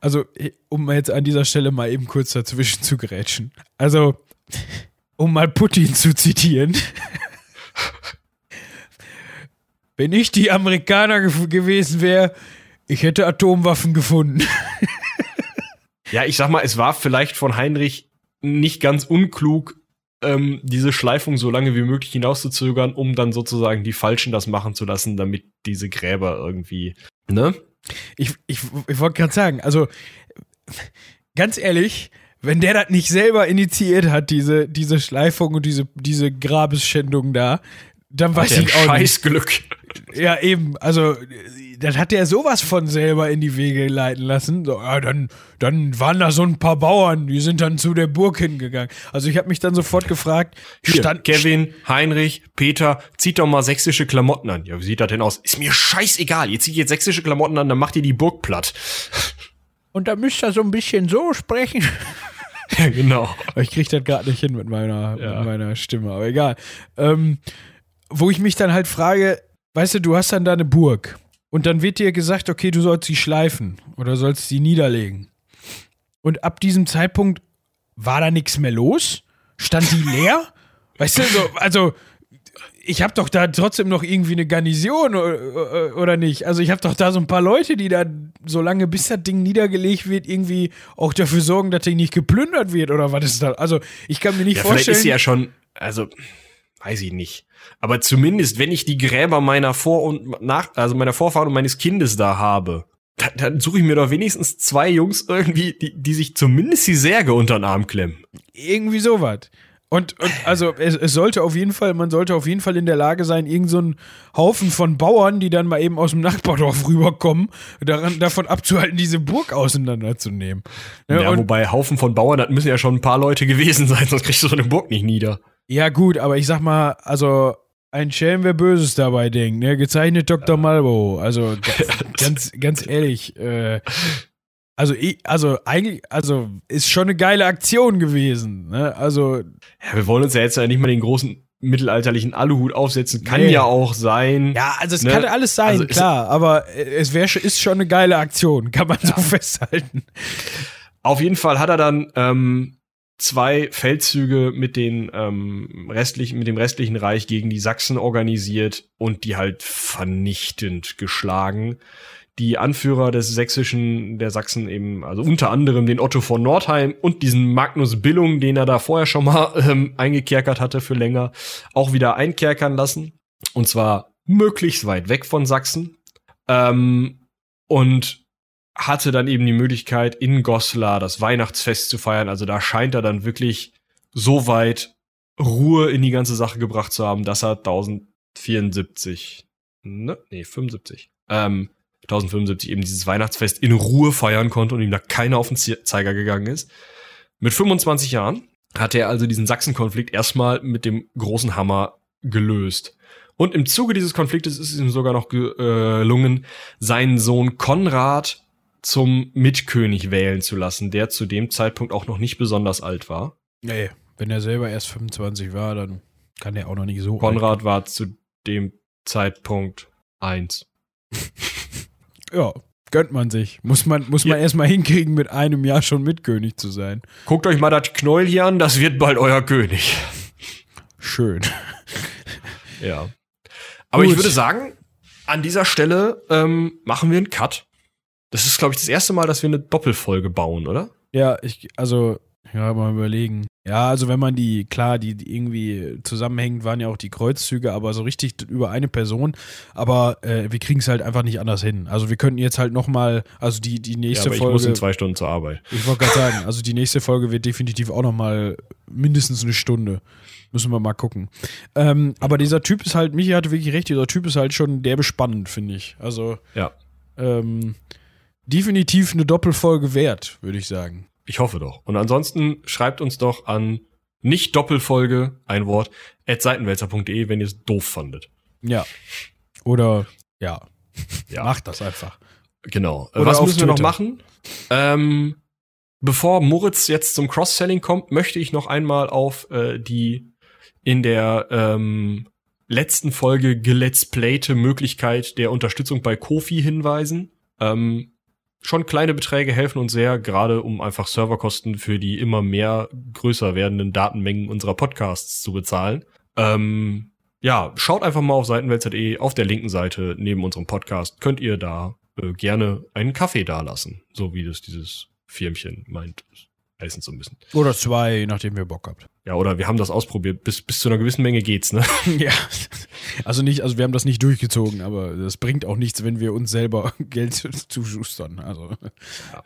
[SPEAKER 1] Also, um jetzt an dieser Stelle mal eben kurz dazwischen zu grätschen. Also, um mal Putin zu zitieren. Wenn ich die Amerikaner ge gewesen wäre, ich hätte Atomwaffen gefunden.
[SPEAKER 2] Ja, ich sag mal, es war vielleicht von Heinrich nicht ganz unklug, ähm, diese Schleifung so lange wie möglich hinauszuzögern, um dann sozusagen die Falschen das machen zu lassen, damit diese Gräber irgendwie, ne?
[SPEAKER 1] Ich, ich, ich wollte gerade sagen, also, ganz ehrlich, wenn der das nicht selber initiiert hat, diese, diese Schleifung und diese, diese Grabesschändung da, dann weiß ich auch nicht. Ja, eben, also das hat er sowas von selber in die Wege leiten lassen. So, ja, dann, dann waren da so ein paar Bauern, die sind dann zu der Burg hingegangen. Also ich habe mich dann sofort gefragt,
[SPEAKER 2] Hier,
[SPEAKER 1] stand,
[SPEAKER 2] Kevin, Heinrich, Peter, zieht doch mal sächsische Klamotten an. Ja, wie sieht das denn aus? Ist mir scheißegal. Ihr zieht jetzt sächsische Klamotten an, dann macht ihr die Burg platt.
[SPEAKER 1] und da müsst ihr so ein bisschen so sprechen.
[SPEAKER 2] ja, genau.
[SPEAKER 1] Ich krieg das gerade nicht hin mit meiner,
[SPEAKER 2] Ja.
[SPEAKER 1] mit meiner Stimme, aber egal. Ähm, wo ich mich dann halt frage, weißt du, du hast dann da eine Burg und dann wird dir gesagt, okay, du sollst sie schleifen oder sollst sie niederlegen. Und ab diesem Zeitpunkt war da nichts mehr los? Stand die leer? weißt du, so, also ich habe doch da trotzdem noch irgendwie eine Garnison oder, nicht. Also ich habe doch da so ein paar Leute, die da so lange bis das Ding niedergelegt wird, irgendwie auch dafür sorgen, dass Ding nicht geplündert wird oder was ist da? Also ich kann mir nicht
[SPEAKER 2] Ja, vielleicht
[SPEAKER 1] vorstellen.
[SPEAKER 2] ist sie ja schon, also, weiß ich nicht. Aber zumindest, wenn ich die Gräber meiner Vor- und nach, also meiner Vorfahren und meines Kindes da habe, dann, dann suche ich mir doch wenigstens zwei Jungs irgendwie, die, die sich zumindest die Särge unter den Arm klemmen.
[SPEAKER 1] Irgendwie sowas. Und, und also es, es sollte auf jeden Fall, man sollte auf jeden Fall in der Lage sein, irgend so einen Haufen von Bauern, die dann mal eben aus dem Nachbardorf rüberkommen, daran, davon abzuhalten, diese Burg auseinanderzunehmen. Ne,
[SPEAKER 2] Ja,
[SPEAKER 1] und,
[SPEAKER 2] wobei Haufen von Bauern, das müssen ja schon ein paar Leute gewesen sein, sonst kriegst du so eine Burg nicht nieder.
[SPEAKER 1] Ja, gut, aber ich sag mal, also ein Schelm, wer Böses dabei denkt, ne? Gezeichnet Dr. Ja. Malbo. Also ganz, ganz ehrlich, äh, also, ich, also eigentlich, also ist schon eine geile Aktion gewesen. Ne? Also
[SPEAKER 2] ja, wir wollen uns ja jetzt ja nicht mal den großen mittelalterlichen Aluhut aufsetzen. Kann nee. ja auch sein.
[SPEAKER 1] Ja, also es ne? kann alles sein, also klar. Aber es wäre ist schon eine geile Aktion, kann man ja. so festhalten.
[SPEAKER 2] Auf jeden Fall hat er dann ähm, zwei Feldzüge mit den ähm, restlichen, mit dem restlichen Reich gegen die Sachsen organisiert und die halt vernichtend geschlagen die Anführer des sächsischen, der Sachsen eben, also unter anderem den Otto von Nordheim und diesen Magnus Billung, den er da vorher schon mal ähm, eingekerkert hatte für länger, auch wieder einkerkern lassen. Und zwar möglichst weit weg von Sachsen. Ähm, und hatte dann eben die Möglichkeit, in Goslar das Weihnachtsfest zu feiern. Also da scheint er dann wirklich so weit Ruhe in die ganze Sache gebracht zu haben, dass er 1074, ne, nee, 75, ähm, 1075 eben dieses Weihnachtsfest in Ruhe feiern konnte und ihm da keiner auf den Zeiger gegangen ist. Mit 25 Jahren hatte er also diesen Sachsen-Konflikt erstmal mit dem großen Hammer gelöst. Und im Zuge dieses Konfliktes ist es ihm sogar noch gelungen, seinen Sohn Konrad zum Mitkönig wählen zu lassen, der zu dem Zeitpunkt auch noch nicht besonders alt war.
[SPEAKER 1] Nee, wenn er selber erst 25 war, dann kann er auch noch nicht so
[SPEAKER 2] Konrad war zu dem Zeitpunkt eins.
[SPEAKER 1] ja, gönnt man sich. Muss man, muss man ja. erstmal hinkriegen, mit einem Jahr schon Mitkönig zu sein.
[SPEAKER 2] Guckt euch mal das Knäuel hier an, das wird bald euer König.
[SPEAKER 1] Schön.
[SPEAKER 2] ja. Aber Gut. ich würde sagen, an dieser Stelle ähm, machen wir einen Cut. Das ist, glaube ich, das erste Mal, dass wir eine Doppelfolge bauen, oder?
[SPEAKER 1] Ja, ich, also, ja, mal überlegen. Ja, also wenn man die, klar, die, die irgendwie zusammenhängend waren ja auch die Kreuzzüge, aber so richtig über eine Person. Aber äh, wir kriegen es halt einfach nicht anders hin. Also wir könnten jetzt halt nochmal, also die, die nächste ja, aber Folge. Ich
[SPEAKER 2] muss in zwei Stunden zur Arbeit.
[SPEAKER 1] Ich wollte gerade sagen, also die nächste Folge wird definitiv auch nochmal mindestens eine Stunde. Müssen wir mal gucken. Ähm, aber dieser Typ ist halt, Michi hatte wirklich recht, dieser Typ ist halt schon derbe spannend, finde ich. Also.
[SPEAKER 2] Ja.
[SPEAKER 1] Ähm, definitiv eine Doppelfolge wert, würde ich sagen.
[SPEAKER 2] Ich hoffe doch. Und ansonsten schreibt uns doch an nicht Doppelfolge, ein Wort, at seitenwälzer.de, wenn ihr es doof fandet.
[SPEAKER 1] Ja. Oder ja. ja. Macht das einfach.
[SPEAKER 2] Genau. Oder Was müssen Twitter. wir noch machen? Ähm, bevor Moritz jetzt zum Cross-Selling kommt, möchte ich noch einmal auf äh, die in der ähm, letzten Folge geletzplayte Möglichkeit der Unterstützung bei Kofi hinweisen. Ähm, schon kleine Beträge helfen uns sehr, gerade um einfach Serverkosten für die immer mehr größer werdenden Datenmengen unserer Podcasts zu bezahlen. Ähm, ja, schaut einfach mal auf seitenwälzer.de auf der linken Seite neben unserem Podcast könnt ihr da äh, gerne einen Kaffee dalassen, so wie das dieses Firmchen meint heißen zu müssen.
[SPEAKER 1] Oder zwei, nachdem ihr Bock habt.
[SPEAKER 2] Ja, oder wir haben das ausprobiert. Bis, bis zu einer gewissen Menge geht's, ne?
[SPEAKER 1] ja. Also nicht, also wir haben das nicht durchgezogen, aber das bringt auch nichts, wenn wir uns selber Geld zuschustern. Also.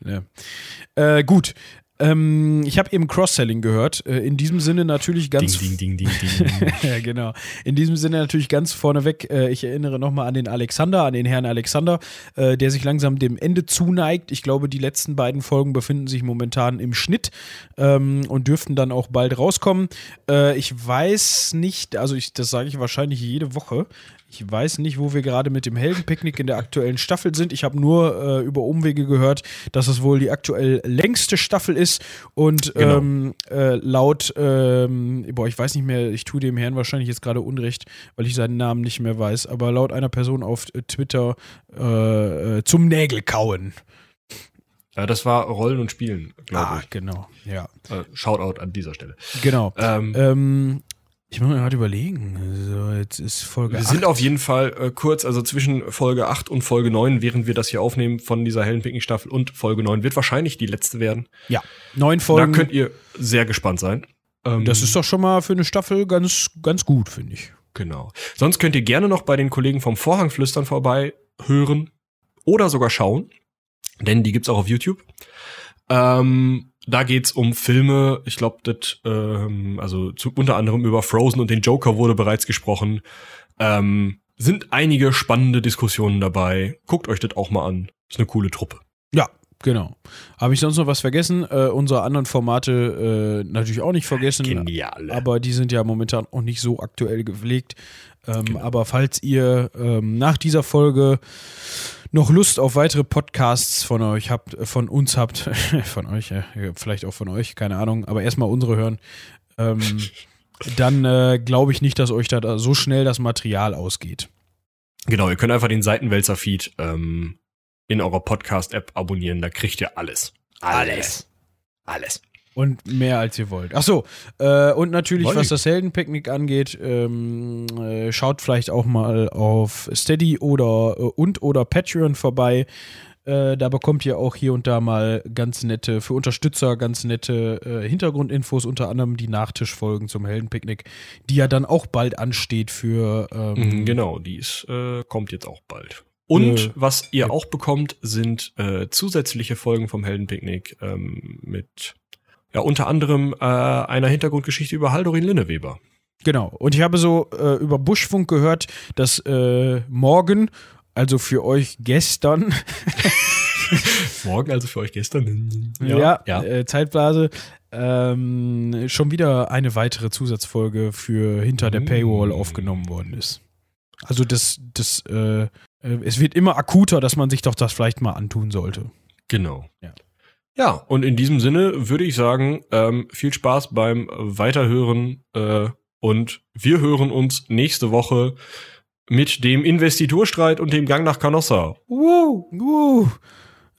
[SPEAKER 1] Ja. ja. Äh, gut. Ähm, ich habe eben Cross-Selling gehört. Äh, in diesem Sinne natürlich ganz.
[SPEAKER 2] Ding, ding, ding, ding,
[SPEAKER 1] ding. ja, genau. In diesem Sinne natürlich ganz vorneweg. Äh, ich erinnere nochmal an den Alexander, an den Herrn Alexander, äh, der sich langsam dem Ende zuneigt. Ich glaube, die letzten beiden Folgen befinden sich momentan im Schnitt ähm, und dürften dann auch bald rauskommen. Äh, ich weiß nicht, also ich, das sage ich wahrscheinlich jede Woche. Ich weiß nicht, wo wir gerade mit dem Heldenpicknick in der aktuellen Staffel sind. Ich habe nur äh, über Umwege gehört, dass es wohl die aktuell längste Staffel ist und genau. ähm, äh, laut, ähm, boah, ich weiß nicht mehr, ich tue dem Herrn wahrscheinlich jetzt gerade Unrecht, weil ich seinen Namen nicht mehr weiß, aber laut einer Person auf Twitter äh, äh zum Nägelkauen.
[SPEAKER 2] Ja, das war Rollen und Spielen, glaube ah, ich.
[SPEAKER 1] genau, ja.
[SPEAKER 2] Äh, Shoutout an dieser Stelle.
[SPEAKER 1] Genau. Ähm, ähm, ich muss mir gerade überlegen. So, jetzt ist Folge
[SPEAKER 2] Wir 8. sind auf jeden Fall äh, kurz, also zwischen Folge 8 und Folge 9, während wir das hier aufnehmen von dieser hellen Picken Staffel und Folge 9 wird wahrscheinlich die letzte werden.
[SPEAKER 1] Ja, neun Folgen.
[SPEAKER 2] Da könnt ihr sehr gespannt sein.
[SPEAKER 1] Ähm, das ist doch schon mal für eine Staffel ganz, ganz gut, finde ich.
[SPEAKER 2] Genau. Sonst könnt ihr gerne noch bei den Kollegen vom Vorhangflüstern vorbei hören oder sogar schauen, denn die gibt's auch auf YouTube. Ähm, da geht's um Filme. Ich glaube, das, ähm, also zu, unter anderem über Frozen und den Joker wurde bereits gesprochen. Ähm, sind einige spannende Diskussionen dabei. Guckt euch das auch mal an. Ist eine coole Truppe.
[SPEAKER 1] Ja, Genau. Habe ich sonst noch was vergessen? Äh, unsere anderen Formate äh, natürlich auch nicht vergessen.
[SPEAKER 2] Genial.
[SPEAKER 1] Aber die sind ja momentan auch nicht so aktuell gepflegt. Ähm,
[SPEAKER 2] Genau.
[SPEAKER 1] Aber falls ihr ähm, nach dieser Folge noch Lust auf weitere Podcasts von euch habt, äh, von uns habt, von euch, äh, vielleicht auch von euch, keine Ahnung, aber erstmal unsere hören, ähm, dann äh, glaube ich nicht, dass euch da so schnell das Material ausgeht.
[SPEAKER 2] Genau, ihr könnt einfach den Seitenwälzer-Feed ähm, in eurer Podcast-App abonnieren. Da kriegt ihr alles. Alles. Alles.
[SPEAKER 1] Und mehr als ihr wollt. Ach so, äh, und natürlich,
[SPEAKER 2] Wollen
[SPEAKER 1] was das Heldenpicknick angeht, ähm, äh, schaut vielleicht auch mal auf Steady oder äh, und oder Patreon vorbei. Äh, da bekommt ihr auch hier und da mal ganz nette, für Unterstützer ganz nette äh, Hintergrundinfos, unter anderem die Nachtischfolgen zum Heldenpicknick, die ja dann auch bald ansteht für ähm,
[SPEAKER 2] Mhm, genau, die ist, äh, kommt jetzt auch bald. Und was ihr auch bekommt, sind zusätzliche Folgen vom Heldenpicknick ähm, mit ja unter anderem äh, einer Hintergrundgeschichte über Haldorin Linneweber.
[SPEAKER 1] Genau. Und ich habe so äh, über Buschfunk gehört, dass äh, morgen, also für euch gestern,
[SPEAKER 2] Morgen, also für euch gestern.
[SPEAKER 1] ja,
[SPEAKER 2] ja.
[SPEAKER 1] Äh, Zeitblase, ähm, schon wieder eine weitere Zusatzfolge für Hinter der
[SPEAKER 2] Mm.
[SPEAKER 1] Paywall aufgenommen worden ist. Also das, das, äh, äh, es wird immer akuter, dass man sich doch das vielleicht mal antun sollte.
[SPEAKER 2] Genau.
[SPEAKER 1] Ja.
[SPEAKER 2] Ja, und in diesem Sinne würde ich sagen, ähm, viel Spaß beim Weiterhören äh, und wir hören uns nächste Woche mit dem Investiturstreit und dem Gang nach Canossa.
[SPEAKER 1] Uh, uh.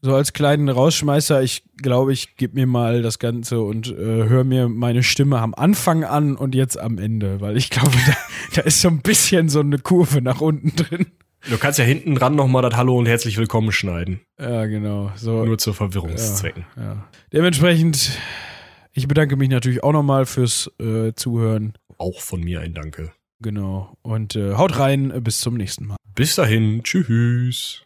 [SPEAKER 1] So als kleinen Rausschmeißer, ich glaube, ich gebe mir mal das Ganze und äh, höre mir meine Stimme am Anfang an und jetzt am Ende, weil ich glaube, da, da ist so ein bisschen so eine Kurve nach unten drin.
[SPEAKER 2] Du kannst ja hinten dran nochmal das Hallo und herzlich willkommen schneiden.
[SPEAKER 1] Ja, genau. So,
[SPEAKER 2] Nur zur Verwirrungszwecken.
[SPEAKER 1] ja. Dementsprechend, ich bedanke mich natürlich auch nochmal fürs äh, Zuhören.
[SPEAKER 2] Auch von mir ein Danke.
[SPEAKER 1] Genau. Und äh, haut rein, bis zum nächsten Mal.
[SPEAKER 2] Bis dahin, tschüss.